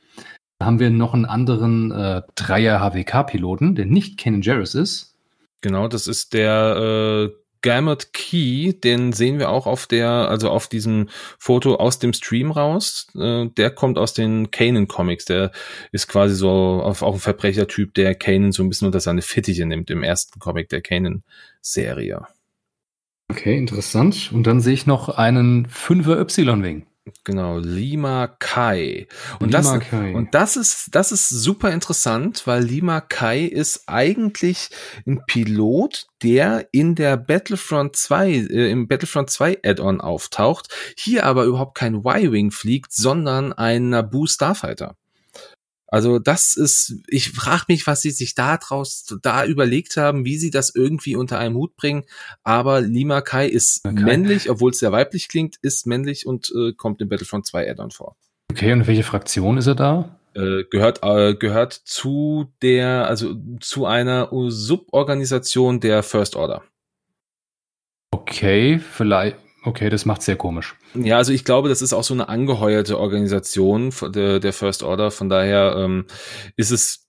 Da haben wir noch einen anderen äh, Dreier HWK-Piloten, der nicht Ken Jarrus ist. Genau, das ist der äh, Gamut Key, den sehen wir auch auf der, also auf diesem Foto aus dem Stream raus. Äh, der kommt aus den Kanan Comics. Der ist quasi so auf, auch ein Verbrechertyp, der Kanan so ein bisschen unter seine Fittiche nimmt im ersten Comic der Kanan Serie. Okay, interessant. Und dann sehe ich noch einen Fünfer Y-Wing. Genau, Lima Kai. Und, Lima das, Kai. und das ist, das ist super interessant, weil Lima Kai ist eigentlich ein Pilot, der in der Battlefront 2, äh, im Battlefront 2 Add-on auftaucht, hier aber überhaupt kein Y-Wing fliegt, sondern ein Naboo Starfighter. Also das ist, ich frage mich, was sie sich da draus da überlegt haben, wie sie das irgendwie unter einem Hut bringen. Aber Lima Kai ist okay. männlich, obwohl es sehr weiblich klingt, ist männlich und äh, kommt im Battlefront 2 Addon vor. Okay, und welche Fraktion ist er da? Äh, gehört äh, gehört zu der also zu einer Suborganisation der First Order. Okay, vielleicht Okay, das macht sehr komisch. Ja, also ich glaube, das ist auch so eine angeheuerte Organisation der, der First Order. Von daher ähm, ist es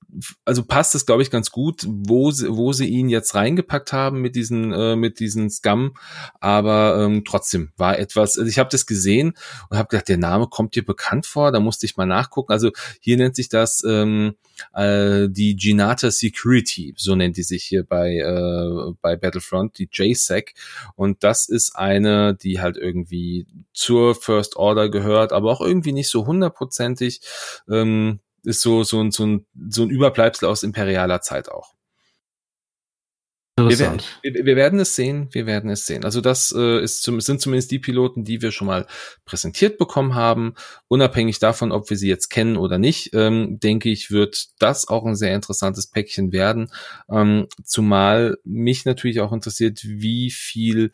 also passt es, glaube ich, ganz gut, wo sie, wo sie ihn jetzt reingepackt haben mit diesen, äh, mit diesen Scum. Aber ähm, trotzdem war etwas, also ich habe das gesehen und habe gedacht, der Name kommt dir bekannt vor, da musste ich mal nachgucken. Also hier nennt sich das ähm, äh, die Ginata Security, so nennt die sich hier bei, äh, bei Battlefront, die JSEC. Und das ist eine, die halt irgendwie zur First Order gehört, aber auch irgendwie nicht so hundertprozentig. Ähm, ist so, so, so, ein, so ein Überbleibsel aus imperialer Zeit auch. Wir werden, wir, wir werden es sehen, wir werden es sehen. Also das äh, ist zum, sind zumindest die Piloten, die wir schon mal präsentiert bekommen haben. Unabhängig davon, ob wir sie jetzt kennen oder nicht, ähm, denke ich, wird das auch ein sehr interessantes Päckchen werden. Ähm, zumal mich natürlich auch interessiert, wie viel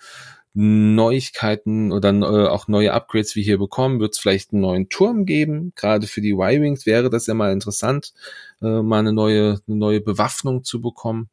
Neuigkeiten oder äh, auch neue Upgrades wir hier bekommen. Wird es vielleicht einen neuen Turm geben? Gerade für die Y-Wings wäre das ja mal interessant, äh, mal eine neue, eine neue Bewaffnung zu bekommen.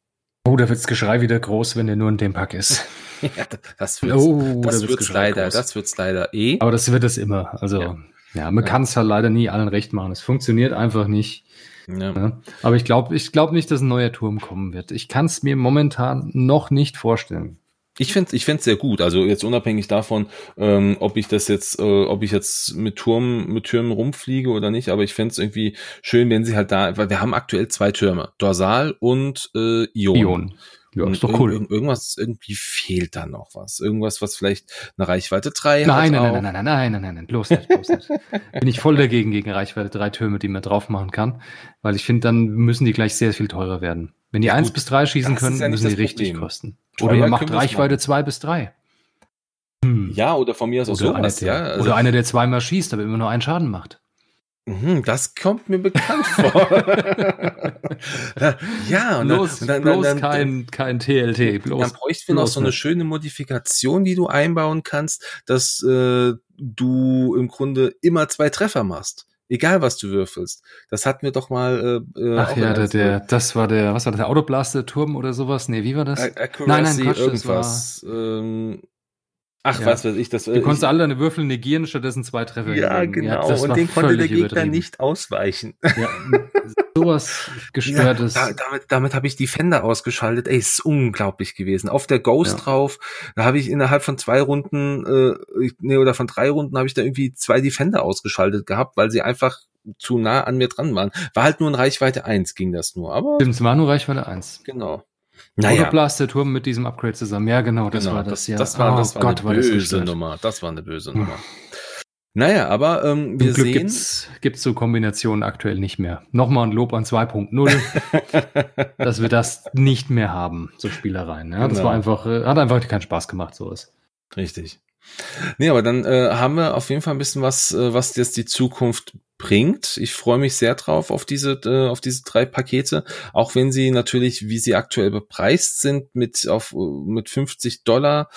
Oh, da wirds Geschrei wieder groß, wenn der nur in dem Pack ist. ja, das wird's, oh, das da wird's leider, groß. das wird's leider eh. Aber das wird es immer. Also, ja, ja man ja. kann es halt leider nie allen recht machen. Es funktioniert einfach nicht. Ja. ja. Aber ich glaube ich glaub nicht, dass ein neuer Turm kommen wird. Ich kann es mir momentan noch nicht vorstellen. Ich finde ich finde sehr gut. Also jetzt unabhängig davon, ähm, ob ich das jetzt, äh, ob ich jetzt mit Turm, mit Türmen rumfliege oder nicht, aber ich finde es irgendwie schön, wenn sie halt da, weil wir haben aktuell zwei Türme, Dorsal und äh, Ion. Ion. Ja, ist doch cool. Ir irgendwas, irgendwie fehlt da noch was. Irgendwas, was vielleicht eine Reichweite 3 nein, hat. Nein, nein, nein, nein, nein, nein, nein, nein, bloß nicht, bloß nicht. Bin ich voll dagegen gegen Reichweite 3 Türme, die man drauf machen kann, weil ich finde, dann müssen die gleich sehr viel teurer werden. Wenn die ja, 1 bis 3 schießen können, ja müssen die richtig Problem. kosten. Oder man macht Reichweite 2 bis 3. Hm. Ja, oder von mir aus auch sowas, ja. Also oder einer, der zweimal schießt, aber immer nur einen Schaden macht. Mhm, das kommt mir bekannt vor. ja, und bloß, dann, dann, bloß dann, kein, kein TLT. Bloß, dann bräuchten wir noch so eine schöne Modifikation, die du einbauen kannst, dass äh, du im Grunde immer zwei Treffer machst. Egal was du würfelst. Das hatten wir doch mal. Äh, äh Ach ja, der, der, das war der, was war das, der Autoblaster-Turm oder sowas? Nee, wie war das? Accuracy, nein, nein, Quatsch, irgendwas. Das war, ähm, Ach, ja. was weiß ich, das. Du konntest alle deine Würfel negieren, stattdessen zwei Treffer. Ja, geben. genau. Ja, und den konnte der Gegner nicht ausweichen. Ja, sowas gestörtes. Ja, da, damit damit habe ich die Fender ausgeschaltet. Ey, ist unglaublich gewesen. Auf der Ghost ja. drauf, da habe ich innerhalb von zwei Runden, äh, nee, oder von drei Runden habe ich da irgendwie zwei Defender ausgeschaltet gehabt, weil sie einfach zu nah an mir dran waren. War halt nur in Reichweite eins ging das nur, aber. Stimmt, es war nur Reichweite eins. Genau. Naja. Blaster Turm mit diesem Upgrade zusammen. Ja, genau, das genau, war das, ja. Das war, oh, das war Gott, eine böse Nummer. Das war eine böse hm. Nummer. Naja, aber ähm, wir Zum Glück sehen. Gibt's, gibt's so Kombinationen aktuell nicht mehr. Nochmal ein Lob an 2.0, dass wir das nicht mehr haben, so Spielereien. Ja, das genau. war einfach, äh, hat einfach keinen Spaß gemacht, sowas. Richtig. Nee, aber dann äh, haben wir auf jeden Fall ein bisschen was, äh, was jetzt die Zukunft bringt. Ich freue mich sehr drauf auf diese, äh, auf diese drei Pakete, auch wenn sie natürlich, wie sie aktuell bepreist sind, mit auf mit 50 Dollar.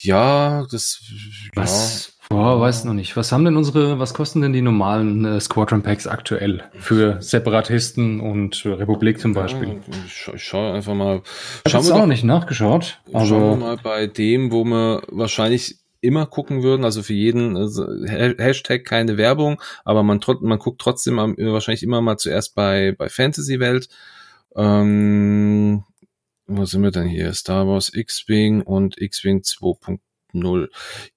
Ja, das. Was? Ja. Boah, weiß noch nicht. Was haben denn unsere, was kosten denn die normalen äh, Squadron Packs aktuell für Separatisten und Republik zum Beispiel? Ja, ich, ich schaue einfach mal. Schauen wir auch nicht nachgeschaut. Schauen wir mal bei dem, wo wir wahrscheinlich immer gucken würden, also für jeden also Hashtag keine Werbung, aber man, man guckt trotzdem wahrscheinlich immer mal zuerst bei, bei Fantasy Welt. Ähm, wo sind wir denn hier? Star Wars X-Wing und X-Wing 2.0.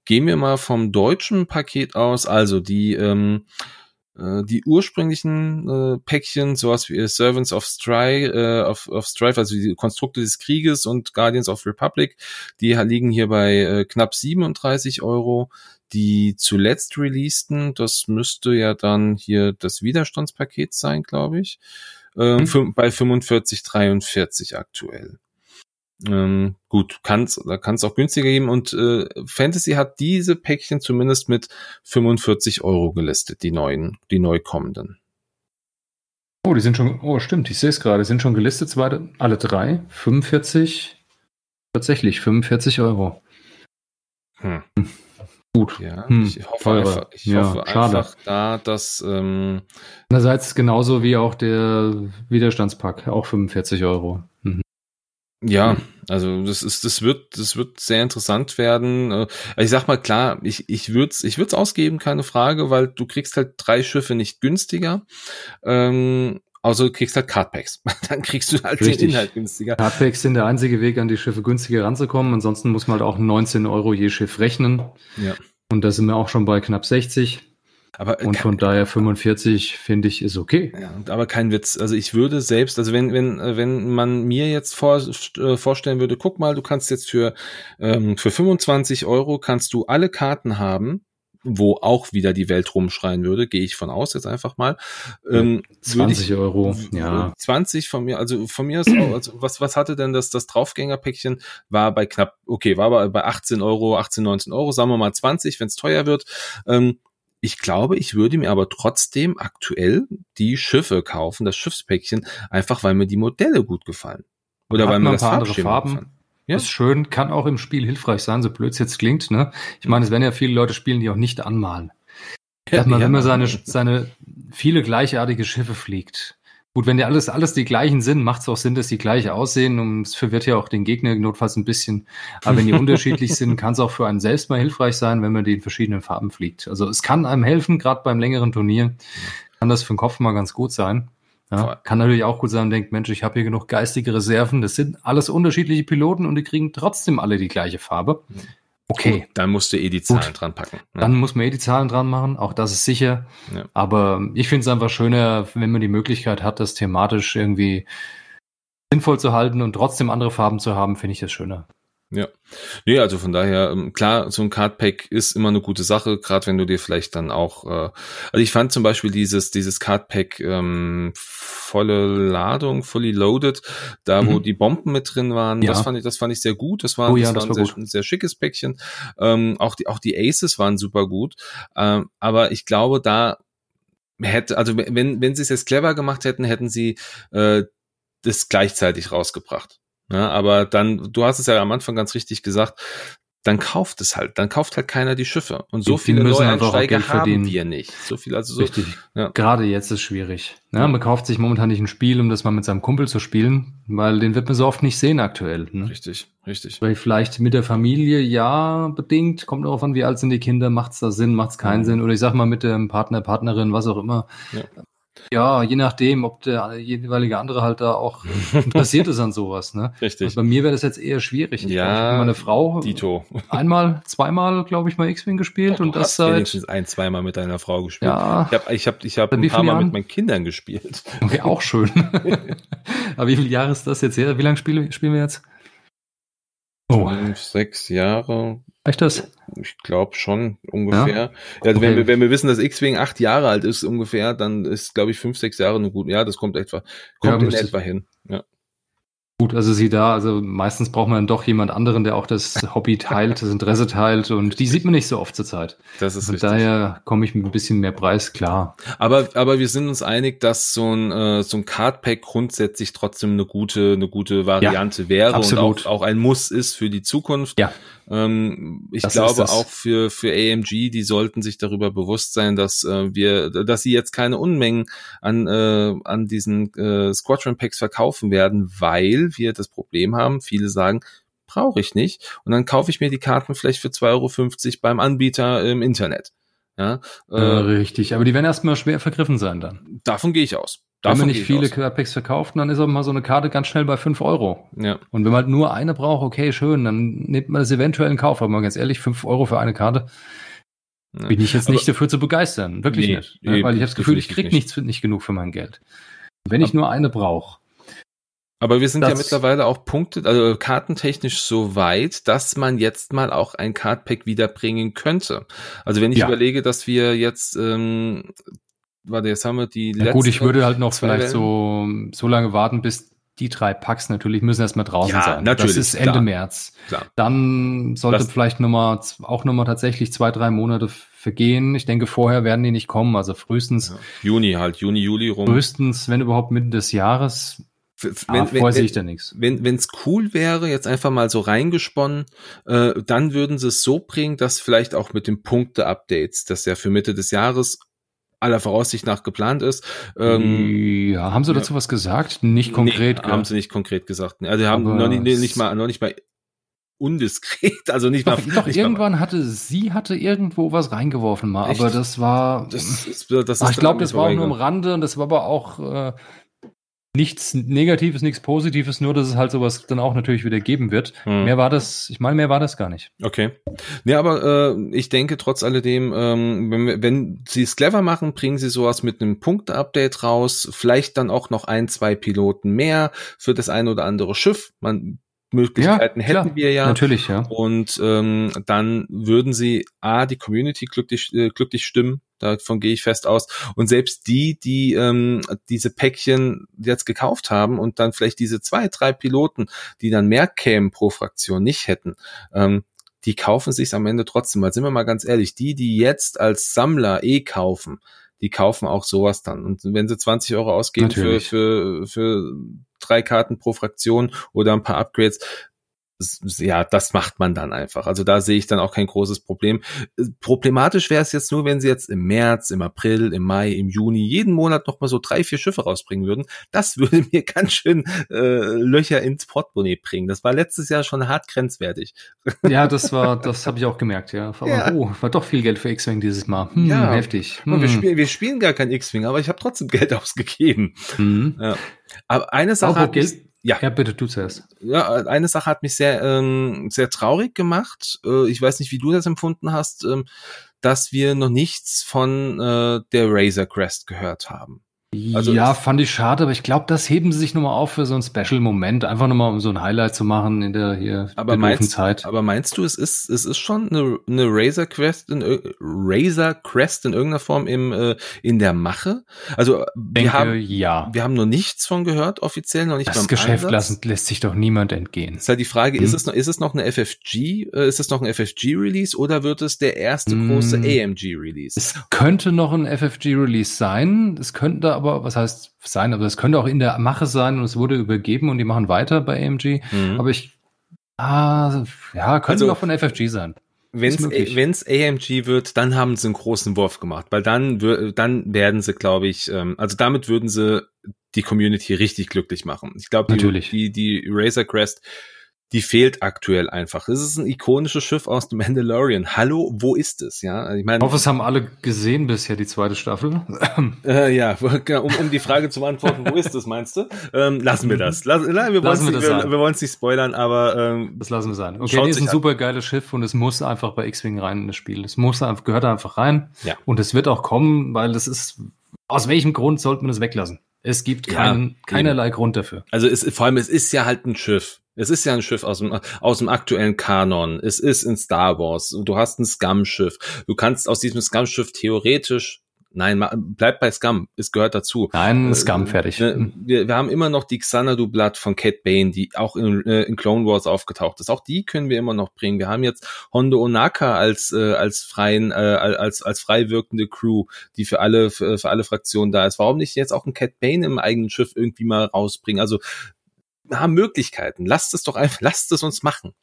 Gehen wir mal vom deutschen Paket aus, also die ähm, äh, die ursprünglichen äh, Päckchen, sowas wie Servants of Strife, äh, of, of Strife, also die Konstrukte des Krieges und Guardians of Republic, die liegen hier bei äh, knapp 37 Euro. Die zuletzt releaseden, das müsste ja dann hier das Widerstandspaket sein, glaube ich, äh, mhm. bei 45,43 aktuell. Ähm, gut, kann's, da kann es auch günstiger geben und äh, Fantasy hat diese Päckchen zumindest mit 45 Euro gelistet, die neuen, die neu kommenden. Oh, die sind schon, oh stimmt, ich sehe es gerade, sind schon gelistet, zwei, alle drei, 45, tatsächlich 45 Euro. Hm. Gut. Ja, hm, ich hoffe, einfach, ich ja, hoffe einfach da, dass. Ähm, Einerseits genauso wie auch der Widerstandspack, auch 45 Euro. Ja, also das ist, das wird, das wird sehr interessant werden. Äh, ich sag mal klar, ich, ich würde es ich würd's ausgeben, keine Frage, weil du kriegst halt drei Schiffe nicht günstiger. Ähm, also du kriegst halt Cardpacks. Dann kriegst du halt Richtig. den Inhalt günstiger. Cardpacks sind der einzige Weg, an die Schiffe günstiger ranzukommen. Ansonsten muss man halt auch 19 Euro je Schiff rechnen. Ja. Und da sind wir auch schon bei knapp 60. Aber und von daher 45 finde ich ist okay. Ja, aber kein Witz. Also ich würde selbst, also wenn wenn wenn man mir jetzt vor, äh, vorstellen würde, guck mal, du kannst jetzt für ähm, für 25 Euro kannst du alle Karten haben, wo auch wieder die Welt rumschreien würde, gehe ich von aus jetzt einfach mal. Ähm, 20 ich, Euro, ja. 20 von mir, also von mir ist auch, also was, was hatte denn das, das Draufgängerpäckchen? War bei knapp, okay, war aber bei 18 Euro, 18, 19 Euro, sagen wir mal 20, wenn es teuer wird. Ähm, ich glaube, ich würde mir aber trotzdem aktuell die Schiffe kaufen, das Schiffspäckchen, einfach weil mir die Modelle gut gefallen. Oder weil mir das andere Farben. Ja. Ist schön, kann auch im Spiel hilfreich sein, so blöd es jetzt klingt. Ne? Ich meine, es werden ja viele Leute spielen, die auch nicht anmalen. Dass man, ja, wenn man seine, seine viele gleichartige Schiffe fliegt, Gut, wenn die alles, alles die gleichen sind, macht es auch Sinn, dass die gleich aussehen und es verwirrt ja auch den Gegner notfalls ein bisschen. Aber wenn die unterschiedlich sind, kann es auch für einen selbst mal hilfreich sein, wenn man die in verschiedenen Farben fliegt. Also es kann einem helfen, gerade beim längeren Turnier, kann das für den Kopf mal ganz gut sein. Ja, kann natürlich auch gut sein, denkt, Mensch, ich habe hier genug geistige Reserven. Das sind alles unterschiedliche Piloten und die kriegen trotzdem alle die gleiche Farbe. Okay. dann musst du eh die Zahlen Gut. dran packen. Ne? Dann muss man eh die Zahlen dran machen, auch das ist sicher. Ja. Aber ich finde es einfach schöner, wenn man die Möglichkeit hat, das thematisch irgendwie sinnvoll zu halten und trotzdem andere Farben zu haben, finde ich das schöner. Ja. Nee, also von daher, ähm, klar, so ein Cardpack ist immer eine gute Sache, gerade wenn du dir vielleicht dann auch, äh, also ich fand zum Beispiel dieses, dieses Cardpack ähm, volle Ladung, fully loaded, da wo mhm. die Bomben mit drin waren, ja. das fand ich, das fand ich sehr gut. Das war, oh, ja, das, das war ein, sehr, ein sehr schickes Päckchen. Ähm, auch die, auch die Aces waren super gut. Ähm, aber ich glaube, da hätte, also wenn, wenn sie es jetzt clever gemacht hätten, hätten sie äh, das gleichzeitig rausgebracht. Ja, aber dann, du hast es ja am Anfang ganz richtig gesagt, dann kauft es halt, dann kauft halt keiner die Schiffe. Und so die viele Neueinsteiger haben verdienen. wir nicht. So viel, also so. Richtig. Ja. Gerade jetzt ist schwierig. Ja, man kauft sich momentan nicht ein Spiel, um das mal mit seinem Kumpel zu spielen, weil den wird man so oft nicht sehen aktuell. Ne? Richtig, richtig. Weil vielleicht mit der Familie, ja, bedingt, kommt darauf an, wie alt sind die Kinder, macht's da Sinn, macht's keinen mhm. Sinn, oder ich sag mal mit dem Partner, Partnerin, was auch immer. Ja. Je nachdem, ob der jeweilige andere halt da auch interessiert ist an sowas. Ne? Richtig. Also bei mir wäre das jetzt eher schwierig. Ich ja, meine Frau Dito. einmal, zweimal, glaube ich, mal X-Wing gespielt ja, und das seit wenigstens ein, zweimal mit deiner Frau gespielt. Ja. Ich habe, ich habe, ich habe ein paar Mal Jahren? mit meinen Kindern gespielt. Okay, auch schön. Aber wie viele Jahre ist das jetzt her? Wie lange spielen, spielen wir jetzt? Oh. Fünf, sechs Jahre. Reicht das? Ich glaube schon ungefähr. Ja? Also okay. wenn, wir, wenn wir wissen, dass X-Wing acht Jahre alt ist ungefähr, dann ist, glaube ich, fünf, sechs Jahre eine gute. Ja, das kommt etwa, kommt ja, in etwa hin. Ja. Gut, also sie da, also meistens braucht man dann doch jemand anderen, der auch das Hobby teilt, das Interesse teilt und die sieht man nicht so oft zur Zeit. Das ist Von richtig. daher komme ich mit ein bisschen mehr Preis klar. Aber, aber wir sind uns einig, dass so ein, äh, so ein Cardpack grundsätzlich trotzdem eine gute, eine gute Variante ja, wäre absolut. und auch, auch ein Muss ist für die Zukunft. Ja. Ähm, ich das glaube auch für, für AMG, die sollten sich darüber bewusst sein, dass äh, wir, dass sie jetzt keine Unmengen an, äh, an diesen äh, Squadron Packs verkaufen werden, weil wir das Problem haben, viele sagen, brauche ich nicht. Und dann kaufe ich mir die Karten vielleicht für 2,50 Euro beim Anbieter im Internet. Ja, äh, äh, richtig, aber die werden erstmal schwer vergriffen sein dann. Davon gehe ich aus. Davon wenn man nicht viele Packs verkauft, dann ist aber mal so eine Karte ganz schnell bei fünf Euro. Ja. Und wenn man halt nur eine braucht, okay, schön, dann nimmt man das eventuell in Kauf. Aber mal ganz ehrlich, fünf Euro für eine Karte ja. bin ich jetzt aber nicht dafür zu begeistern. Wirklich nee, nicht. Ne? Weil ich habe das Gefühl, ich krieg nicht. nichts nicht genug für mein Geld. Wenn ich nur eine brauche. Aber wir sind ja mittlerweile auch Punkte, also kartentechnisch so weit, dass man jetzt mal auch ein Cardpack wiederbringen könnte. Also wenn ich ja. überlege, dass wir jetzt ähm, jetzt haben wir die ja, Gut, ich würde halt noch vielleicht so, so lange warten, bis die drei Packs natürlich müssen erstmal draußen ja, sein. Natürlich, das ist Ende klar, März. Klar. Dann sollte das vielleicht noch mal, auch nochmal tatsächlich zwei, drei Monate vergehen. Ich denke, vorher werden die nicht kommen. Also frühestens ja. Juni halt, Juni, Juli rum. Frühestens, wenn überhaupt Mitte des Jahres. Wenn, ah, wenn, sehe ich da nichts. Wenn es cool wäre, jetzt einfach mal so reingesponnen, äh, dann würden sie es so bringen, dass vielleicht auch mit den Punkte-Updates, das ja für Mitte des Jahres aller Voraussicht nach geplant ist. Ähm, ja, haben sie dazu ja. was gesagt? Nicht konkret? Nee, haben sie nicht konkret gesagt. Also haben noch nicht, nicht mal, noch nicht mal undiskret, also nicht doch, mal. Doch, nicht irgendwann mal. hatte sie hatte irgendwo was reingeworfen mal, Echt? aber das war. Das ist, das ist ach, ich glaube, das war auch nur am Rande und das war aber auch äh, nichts Negatives, nichts Positives, nur dass es halt sowas dann auch natürlich wieder geben wird. Hm. Mehr war das, ich meine, mehr war das gar nicht. Okay. Ja, aber äh, ich denke trotz alledem, ähm, wenn, wenn sie es clever machen, bringen sie sowas mit einem Punkte-Update raus, vielleicht dann auch noch ein, zwei Piloten mehr für das ein oder andere Schiff. Man Möglichkeiten ja, hätten klar, wir ja. Natürlich, ja. Und ähm, dann würden sie A, die Community glücklich, äh, glücklich stimmen, davon gehe ich fest aus. Und selbst die, die ähm, diese Päckchen jetzt gekauft haben und dann vielleicht diese zwei, drei Piloten, die dann mehr kämen pro Fraktion, nicht hätten, ähm, die kaufen sich am Ende trotzdem. Weil sind wir mal ganz ehrlich, die, die jetzt als Sammler eh kaufen, die kaufen auch sowas dann. Und wenn sie 20 Euro ausgeben für, für, für drei Karten pro Fraktion oder ein paar Upgrades, ja, das macht man dann einfach. Also da sehe ich dann auch kein großes Problem. Problematisch wäre es jetzt nur, wenn sie jetzt im März, im April, im Mai, im Juni jeden Monat noch mal so drei, vier Schiffe rausbringen würden. Das würde mir ganz schön äh, Löcher ins Portemonnaie bringen. Das war letztes Jahr schon hart grenzwertig. Ja, das war, das habe ich auch gemerkt, ja. Aber, ja. Oh, war doch viel Geld für X-Wing dieses Mal. Hm, ja, heftig. Hm. Wir, spielen, wir spielen gar kein X-Wing, aber ich habe trotzdem Geld ausgegeben. Mhm. Ja. Aber eine Sache hat Geld, ja. ja, bitte, du zuerst. Ja, eine Sache hat mich sehr, ähm, sehr traurig gemacht. Äh, ich weiß nicht, wie du das empfunden hast, ähm, dass wir noch nichts von äh, der Razor Crest gehört haben. Also ja, fand ich schade, aber ich glaube, das heben sie sich nochmal auf für so einen Special-Moment. Einfach nochmal, um so ein Highlight zu machen in der hier aber meinst, Zeit. Aber meinst du, es ist, es ist schon eine, eine Razor Crest in, Razor Crest in irgendeiner Form im, äh, in der Mache? Also, Denke, wir haben, ja. wir haben noch nichts von gehört, offiziell noch nicht Das Geschäft lassen, lässt sich doch niemand entgehen. Ist halt die Frage, hm. ist es noch, ist es noch eine FFG, äh, ist es noch ein FFG-Release oder wird es der erste hm. große AMG-Release? Es könnte noch ein FFG-Release sein. Es könnte aber, was heißt sein, aber es könnte auch in der Mache sein und es wurde übergeben und die machen weiter bei AMG. Mhm. Aber ich, ah, ja, könnte also, auch von FFG sein. Wenn es AMG wird, dann haben sie einen großen Wurf gemacht, weil dann, dann werden sie, glaube ich, ähm, also damit würden sie die Community richtig glücklich machen. Ich glaube, die, die, die Razor Crest die fehlt aktuell einfach. Es ist ein ikonisches Schiff aus dem Mandalorian. Hallo, wo ist es? Ja, ich meine. Ich hoffe, es haben alle gesehen bisher, die zweite Staffel. Äh, ja, um, um die Frage zu beantworten, wo ist es, meinst du? Ähm, lassen wir das. Lass, wir wollen es nicht, wir, wir nicht spoilern, aber ähm, das lassen wir sein. Okay, nee, ist ein super geiles Schiff und es muss einfach bei X-Wing rein in das Spiel. Es muss einfach, gehört einfach rein. Ja. Und es wird auch kommen, weil es ist, aus welchem Grund sollte man es weglassen? Es gibt keinen, ja, keinerlei Grund dafür. Also es, vor allem, es ist ja halt ein Schiff. Es ist ja ein Schiff aus dem, aus dem aktuellen Kanon. Es ist in Star Wars. Du hast ein Scum-Schiff. Du kannst aus diesem Scum-Schiff theoretisch Nein, bleib bei Scum. Es gehört dazu. Nein, äh, Scum, fertig. Wir, wir haben immer noch die Xanadu Blood von Cat Bane, die auch in, äh, in Clone Wars aufgetaucht ist. Auch die können wir immer noch bringen. Wir haben jetzt Hondo Onaka als äh, als freien als als frei wirkende Crew, die für alle für, für alle Fraktionen da ist. Warum nicht jetzt auch ein Cat Bane im eigenen Schiff irgendwie mal rausbringen? Also haben Möglichkeiten. Lasst es doch einfach, lasst es uns machen.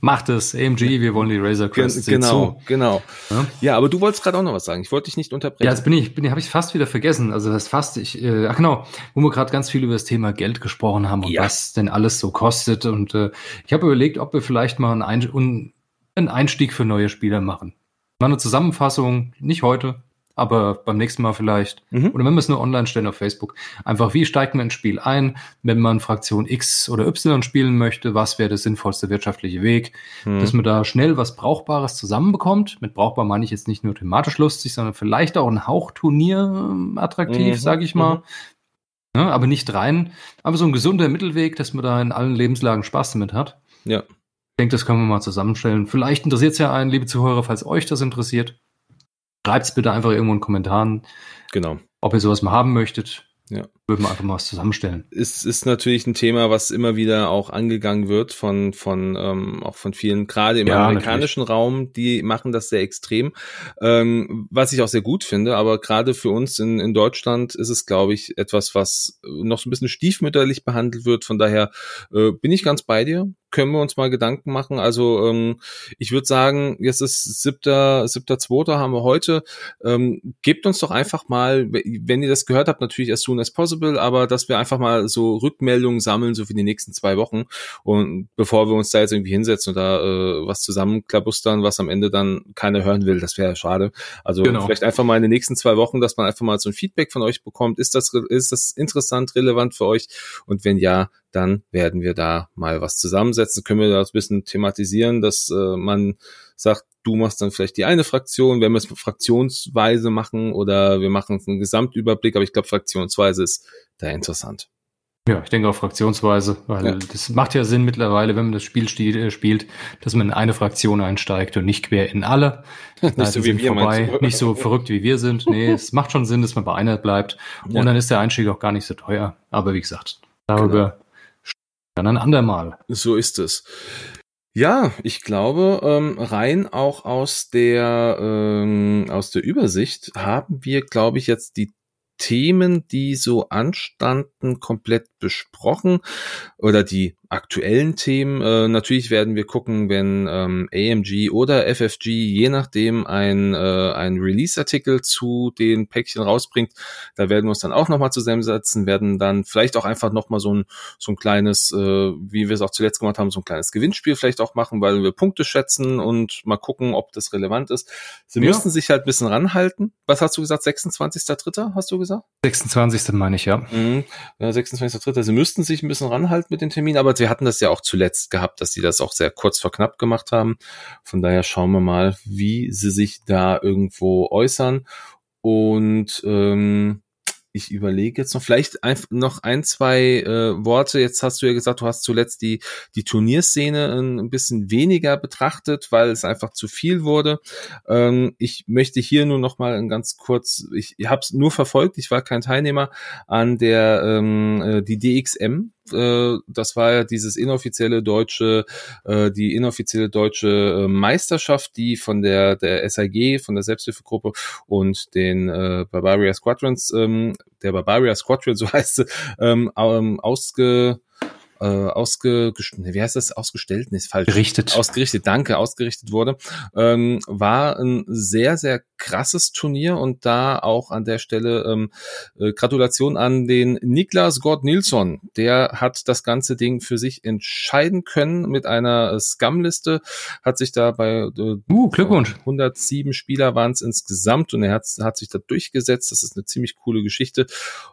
Macht es, AMG, wir wollen die Razer Crest. Genau, genau. Ja? ja, aber du wolltest gerade auch noch was sagen. Ich wollte dich nicht unterbrechen. Ja, jetzt bin ich, bin, habe ich fast wieder vergessen. Also das fast, ich, äh, ach genau, wo wir gerade ganz viel über das Thema Geld gesprochen haben und ja. was denn alles so kostet. Und äh, ich habe überlegt, ob wir vielleicht mal einen, Ein einen Einstieg für neue Spieler machen. Mal eine Zusammenfassung, nicht heute, aber beim nächsten Mal vielleicht. Mhm. Oder wenn wir es nur online stellen auf Facebook. Einfach, wie steigt man ins Spiel ein, wenn man Fraktion X oder Y spielen möchte? Was wäre der sinnvollste wirtschaftliche Weg? Mhm. Dass man da schnell was Brauchbares zusammenbekommt. Mit brauchbar meine ich jetzt nicht nur thematisch lustig, sondern vielleicht auch ein Hauchturnier äh, attraktiv, mhm. sage ich mal. Mhm. Ja, aber nicht rein. Aber so ein gesunder Mittelweg, dass man da in allen Lebenslagen Spaß damit hat. Ja. Ich denke, das können wir mal zusammenstellen. Vielleicht interessiert es ja einen, liebe Zuhörer, falls euch das interessiert. Schreibt es bitte einfach irgendwo in den Kommentaren. Genau. Ob ihr sowas mal haben möchtet. Ja. Würden wir einfach mal was zusammenstellen. Es ist natürlich ein Thema, was immer wieder auch angegangen wird von, von ähm, auch von vielen, gerade im ja, amerikanischen natürlich. Raum, die machen das sehr extrem. Ähm, was ich auch sehr gut finde, aber gerade für uns in, in Deutschland ist es, glaube ich, etwas, was noch so ein bisschen stiefmütterlich behandelt wird. Von daher äh, bin ich ganz bei dir können wir uns mal Gedanken machen. Also ähm, ich würde sagen, jetzt ist siebter, siebter, zweiter haben wir heute. Ähm, gebt uns doch einfach mal, wenn ihr das gehört habt, natürlich as soon as possible, aber dass wir einfach mal so Rückmeldungen sammeln, so für die nächsten zwei Wochen. Und bevor wir uns da jetzt irgendwie hinsetzen und da äh, was zusammenklabustern, was am Ende dann keiner hören will, das wäre ja schade. Also genau. vielleicht einfach mal in den nächsten zwei Wochen, dass man einfach mal so ein Feedback von euch bekommt. Ist das, ist das interessant, relevant für euch? Und wenn ja, dann werden wir da mal was zusammensetzen, können wir das ein bisschen thematisieren, dass äh, man sagt, du machst dann vielleicht die eine Fraktion, wenn wir es fraktionsweise machen oder wir machen einen Gesamtüberblick, aber ich glaube, fraktionsweise ist da interessant. Ja, ich denke auch fraktionsweise, weil ja. das macht ja Sinn mittlerweile, wenn man das Spiel äh, spielt, dass man in eine Fraktion einsteigt und nicht quer in alle. nicht so wie wir vorbei, nicht so verrückt wie wir sind. Nee, es macht schon Sinn, dass man bei einer bleibt. Und ja. dann ist der Einstieg auch gar nicht so teuer. Aber wie gesagt, darüber genau. Dann ein andermal. So ist es. Ja, ich glaube, ähm, rein auch aus der ähm, aus der Übersicht haben wir, glaube ich, jetzt die Themen, die so anstanden, komplett besprochen oder die aktuellen Themen. Äh, natürlich werden wir gucken, wenn ähm, AMG oder FFG je nachdem ein, äh, ein Release-Artikel zu den Päckchen rausbringt. Da werden wir uns dann auch nochmal zusammensetzen, werden dann vielleicht auch einfach nochmal so ein, so ein kleines, äh, wie wir es auch zuletzt gemacht haben, so ein kleines Gewinnspiel vielleicht auch machen, weil wir Punkte schätzen und mal gucken, ob das relevant ist. Sie ja. müssen sich halt ein bisschen ranhalten. Was hast du gesagt? 26.3. hast du gesagt? 26. meine ich, ja. Mhm. ja 26.3. Sie müssten sich ein bisschen ranhalten mit den Terminen, aber wir hatten das ja auch zuletzt gehabt, dass sie das auch sehr kurz vor knapp gemacht haben. Von daher schauen wir mal, wie sie sich da irgendwo äußern. Und ähm, ich überlege jetzt noch vielleicht ein, noch ein, zwei äh, Worte. Jetzt hast du ja gesagt, du hast zuletzt die, die Turnierszene ein, bisschen weniger betrachtet, weil es einfach zu viel wurde. Ähm, ich möchte hier nur noch mal ganz kurz, ich, ich habe es nur verfolgt, ich war kein Teilnehmer an der ähm, äh, die DXM äh, das war ja dieses inoffizielle deutsche, äh, die inoffizielle deutsche äh, Meisterschaft, die von der der SAG, von der Selbsthilfegruppe und den äh, Barbaria Squadrons, ähm, der Barbaria Squadron, so heißt sie, ähm, ausge äh, ausge, wie heißt das, ausgestellt, nee, ist falsch. Gerichtet. Ausgerichtet, danke, ausgerichtet wurde, ähm, war ein sehr, sehr krasses Turnier und da auch an der Stelle ähm, äh, Gratulation an den Niklas Gott Nilsson. Der hat das ganze Ding für sich entscheiden können mit einer Scum-Liste, hat sich da bei äh, uh, Glückwunsch. 107 Spieler waren es insgesamt und er hat, hat sich da durchgesetzt. Das ist eine ziemlich coole Geschichte.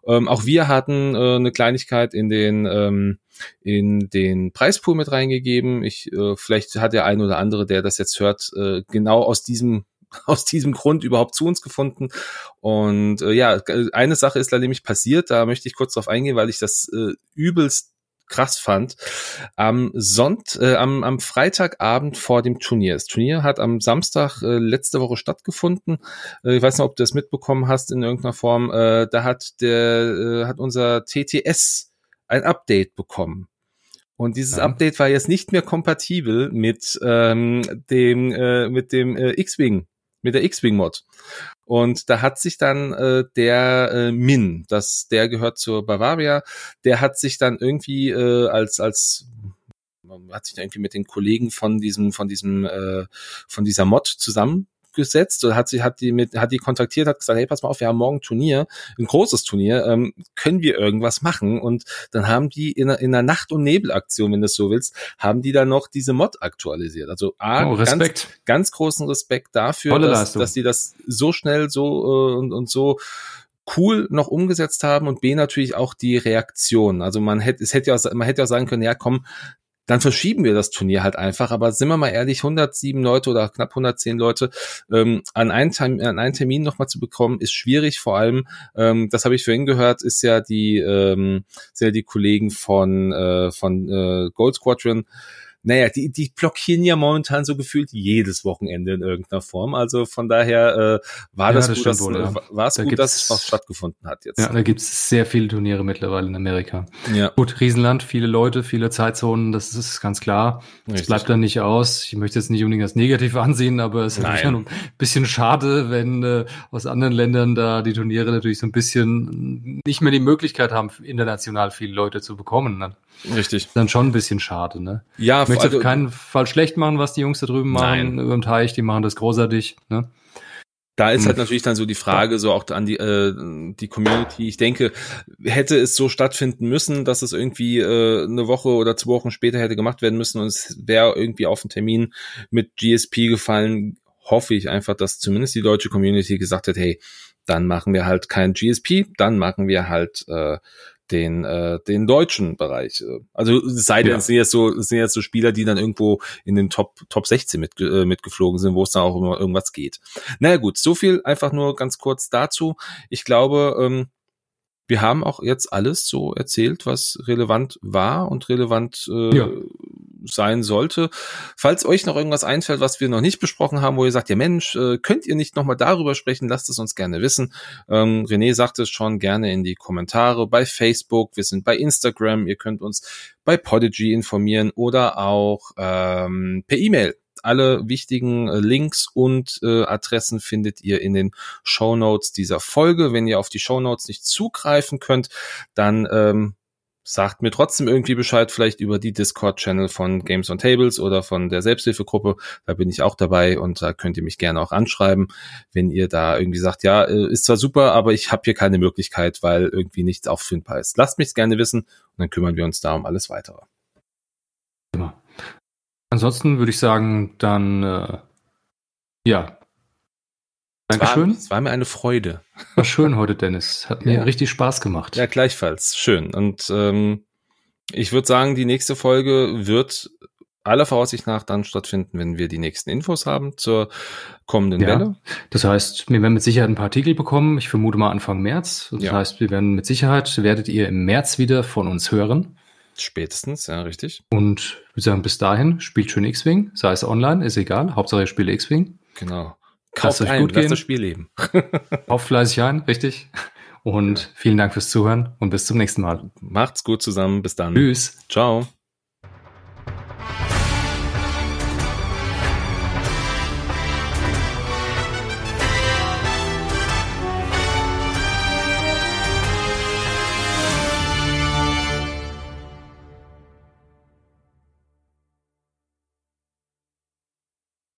Ähm, auch wir hatten äh, eine Kleinigkeit in den ähm, in den Preispool mit reingegeben. Ich, äh, vielleicht hat der ein oder andere, der das jetzt hört, äh, genau aus diesem aus diesem Grund überhaupt zu uns gefunden. Und äh, ja, eine Sache ist da nämlich passiert, da möchte ich kurz drauf eingehen, weil ich das äh, übelst krass fand. Am Sonnt, äh, am, am Freitagabend vor dem Turnier. Das Turnier hat am Samstag äh, letzte Woche stattgefunden. Äh, ich weiß nicht, ob du das mitbekommen hast in irgendeiner Form. Äh, da hat der, äh, hat unser TTS ein Update bekommen. Und dieses ja. Update war jetzt nicht mehr kompatibel mit ähm, dem äh, mit dem äh, X-Wing, mit der X-Wing-Mod. Und da hat sich dann äh, der äh, Min, das der gehört zur Bavaria, der hat sich dann irgendwie äh, als als hat sich dann irgendwie mit den Kollegen von diesem von diesem äh, von dieser Mod zusammen gesetzt oder hat sie hat die mit hat die kontaktiert hat gesagt hey pass mal auf wir haben morgen ein Turnier ein großes Turnier ähm, können wir irgendwas machen? Und dann haben die in, in einer Nacht und Nebelaktion wenn du es so willst haben die dann noch diese Mod aktualisiert. Also a oh, ganz, ganz großen Respekt dafür dass, dass die das so schnell so äh, und, und so cool noch umgesetzt haben und B natürlich auch die Reaktion. Also man hätte, es hätte ja, man hätte ja sagen können, ja komm, dann verschieben wir das Turnier halt einfach. Aber sind wir mal ehrlich, 107 Leute oder knapp 110 Leute ähm, an, einen Termin, an einen Termin nochmal zu bekommen, ist schwierig. Vor allem, ähm, das habe ich vorhin gehört, ist ja die, ähm, sind ja die Kollegen von, äh, von äh, Gold Squadron naja, die, die blockieren ja momentan so gefühlt jedes Wochenende in irgendeiner Form. Also von daher äh, war ja, das, das gut, dass, wohl, ja. war es da gut, dass es auch stattgefunden hat jetzt. Ja, da gibt's sehr viele Turniere mittlerweile in Amerika. Ja. Gut, Riesenland, viele Leute, viele Zeitzonen, das ist ganz klar. Es bleibt dann nicht aus. Ich möchte jetzt nicht unbedingt als negativ ansehen, aber es ist natürlich ein bisschen schade, wenn äh, aus anderen Ländern da die Turniere natürlich so ein bisschen nicht mehr die Möglichkeit haben, international viele Leute zu bekommen. Ne? Richtig. Dann schon ein bisschen schade, ne? Ja, ich möchte also, auf keinen Fall schlecht machen, was die Jungs da drüben machen nein. über dem Teich, die machen das großartig, ne? Da ist halt natürlich dann so die Frage, so auch an die, äh, die Community. Ich denke, hätte es so stattfinden müssen, dass es irgendwie äh, eine Woche oder zwei Wochen später hätte gemacht werden müssen und es wäre irgendwie auf einen Termin mit GSP gefallen, hoffe ich einfach, dass zumindest die deutsche Community gesagt hat, hey, dann machen wir halt kein GSP, dann machen wir halt äh, den äh, den deutschen Bereich. Also sei denn, ja. es sind jetzt so es sind jetzt so Spieler, die dann irgendwo in den Top Top 16 mit, äh, mitgeflogen sind, wo es dann auch immer irgendwas geht. Naja gut, so viel einfach nur ganz kurz dazu. Ich glaube, ähm, wir haben auch jetzt alles so erzählt, was relevant war und relevant äh, ja sein sollte. Falls euch noch irgendwas einfällt, was wir noch nicht besprochen haben, wo ihr sagt, ja Mensch, äh, könnt ihr nicht nochmal darüber sprechen, lasst es uns gerne wissen. Ähm, René sagt es schon gerne in die Kommentare bei Facebook, wir sind bei Instagram, ihr könnt uns bei Podigy informieren oder auch ähm, per E-Mail alle wichtigen äh, Links und äh, Adressen findet ihr in den Show Notes dieser Folge. Wenn ihr auf die Show Notes nicht zugreifen könnt, dann ähm, sagt mir trotzdem irgendwie Bescheid, vielleicht über die Discord-Channel von Games on Tables oder von der Selbsthilfegruppe. Da bin ich auch dabei und da könnt ihr mich gerne auch anschreiben, wenn ihr da irgendwie sagt, ja, äh, ist zwar super, aber ich habe hier keine Möglichkeit, weil irgendwie nichts auffindbar ist. Lasst mich gerne wissen und dann kümmern wir uns da um alles weitere. Immer. Ansonsten würde ich sagen, dann äh, ja, Dankeschön. Es war, war, mir eine Freude. War schön heute, Dennis. Hat mir ja. richtig Spaß gemacht. Ja, gleichfalls. Schön. Und ähm, ich würde sagen, die nächste Folge wird aller Voraussicht nach dann stattfinden, wenn wir die nächsten Infos haben zur kommenden Ja. Welle. Das heißt, wir werden mit Sicherheit ein paar Artikel bekommen. Ich vermute mal Anfang März. Das Ja. heißt, wir werden mit Sicherheit, werdet ihr im März wieder von uns hören. Spätestens, ja, richtig. Und wir sagen bis dahin, spielt schön X-Wing, sei es online, ist egal. Hauptsache ihr spielt X-Wing. Genau. Kauft euch ein, gut lasst gehen. das Spiel leben. Kauft fleißig ein, richtig. Und ja. vielen Dank fürs Zuhören und bis zum nächsten Mal. Macht's gut zusammen. Bis dann. Tschüss. Ciao.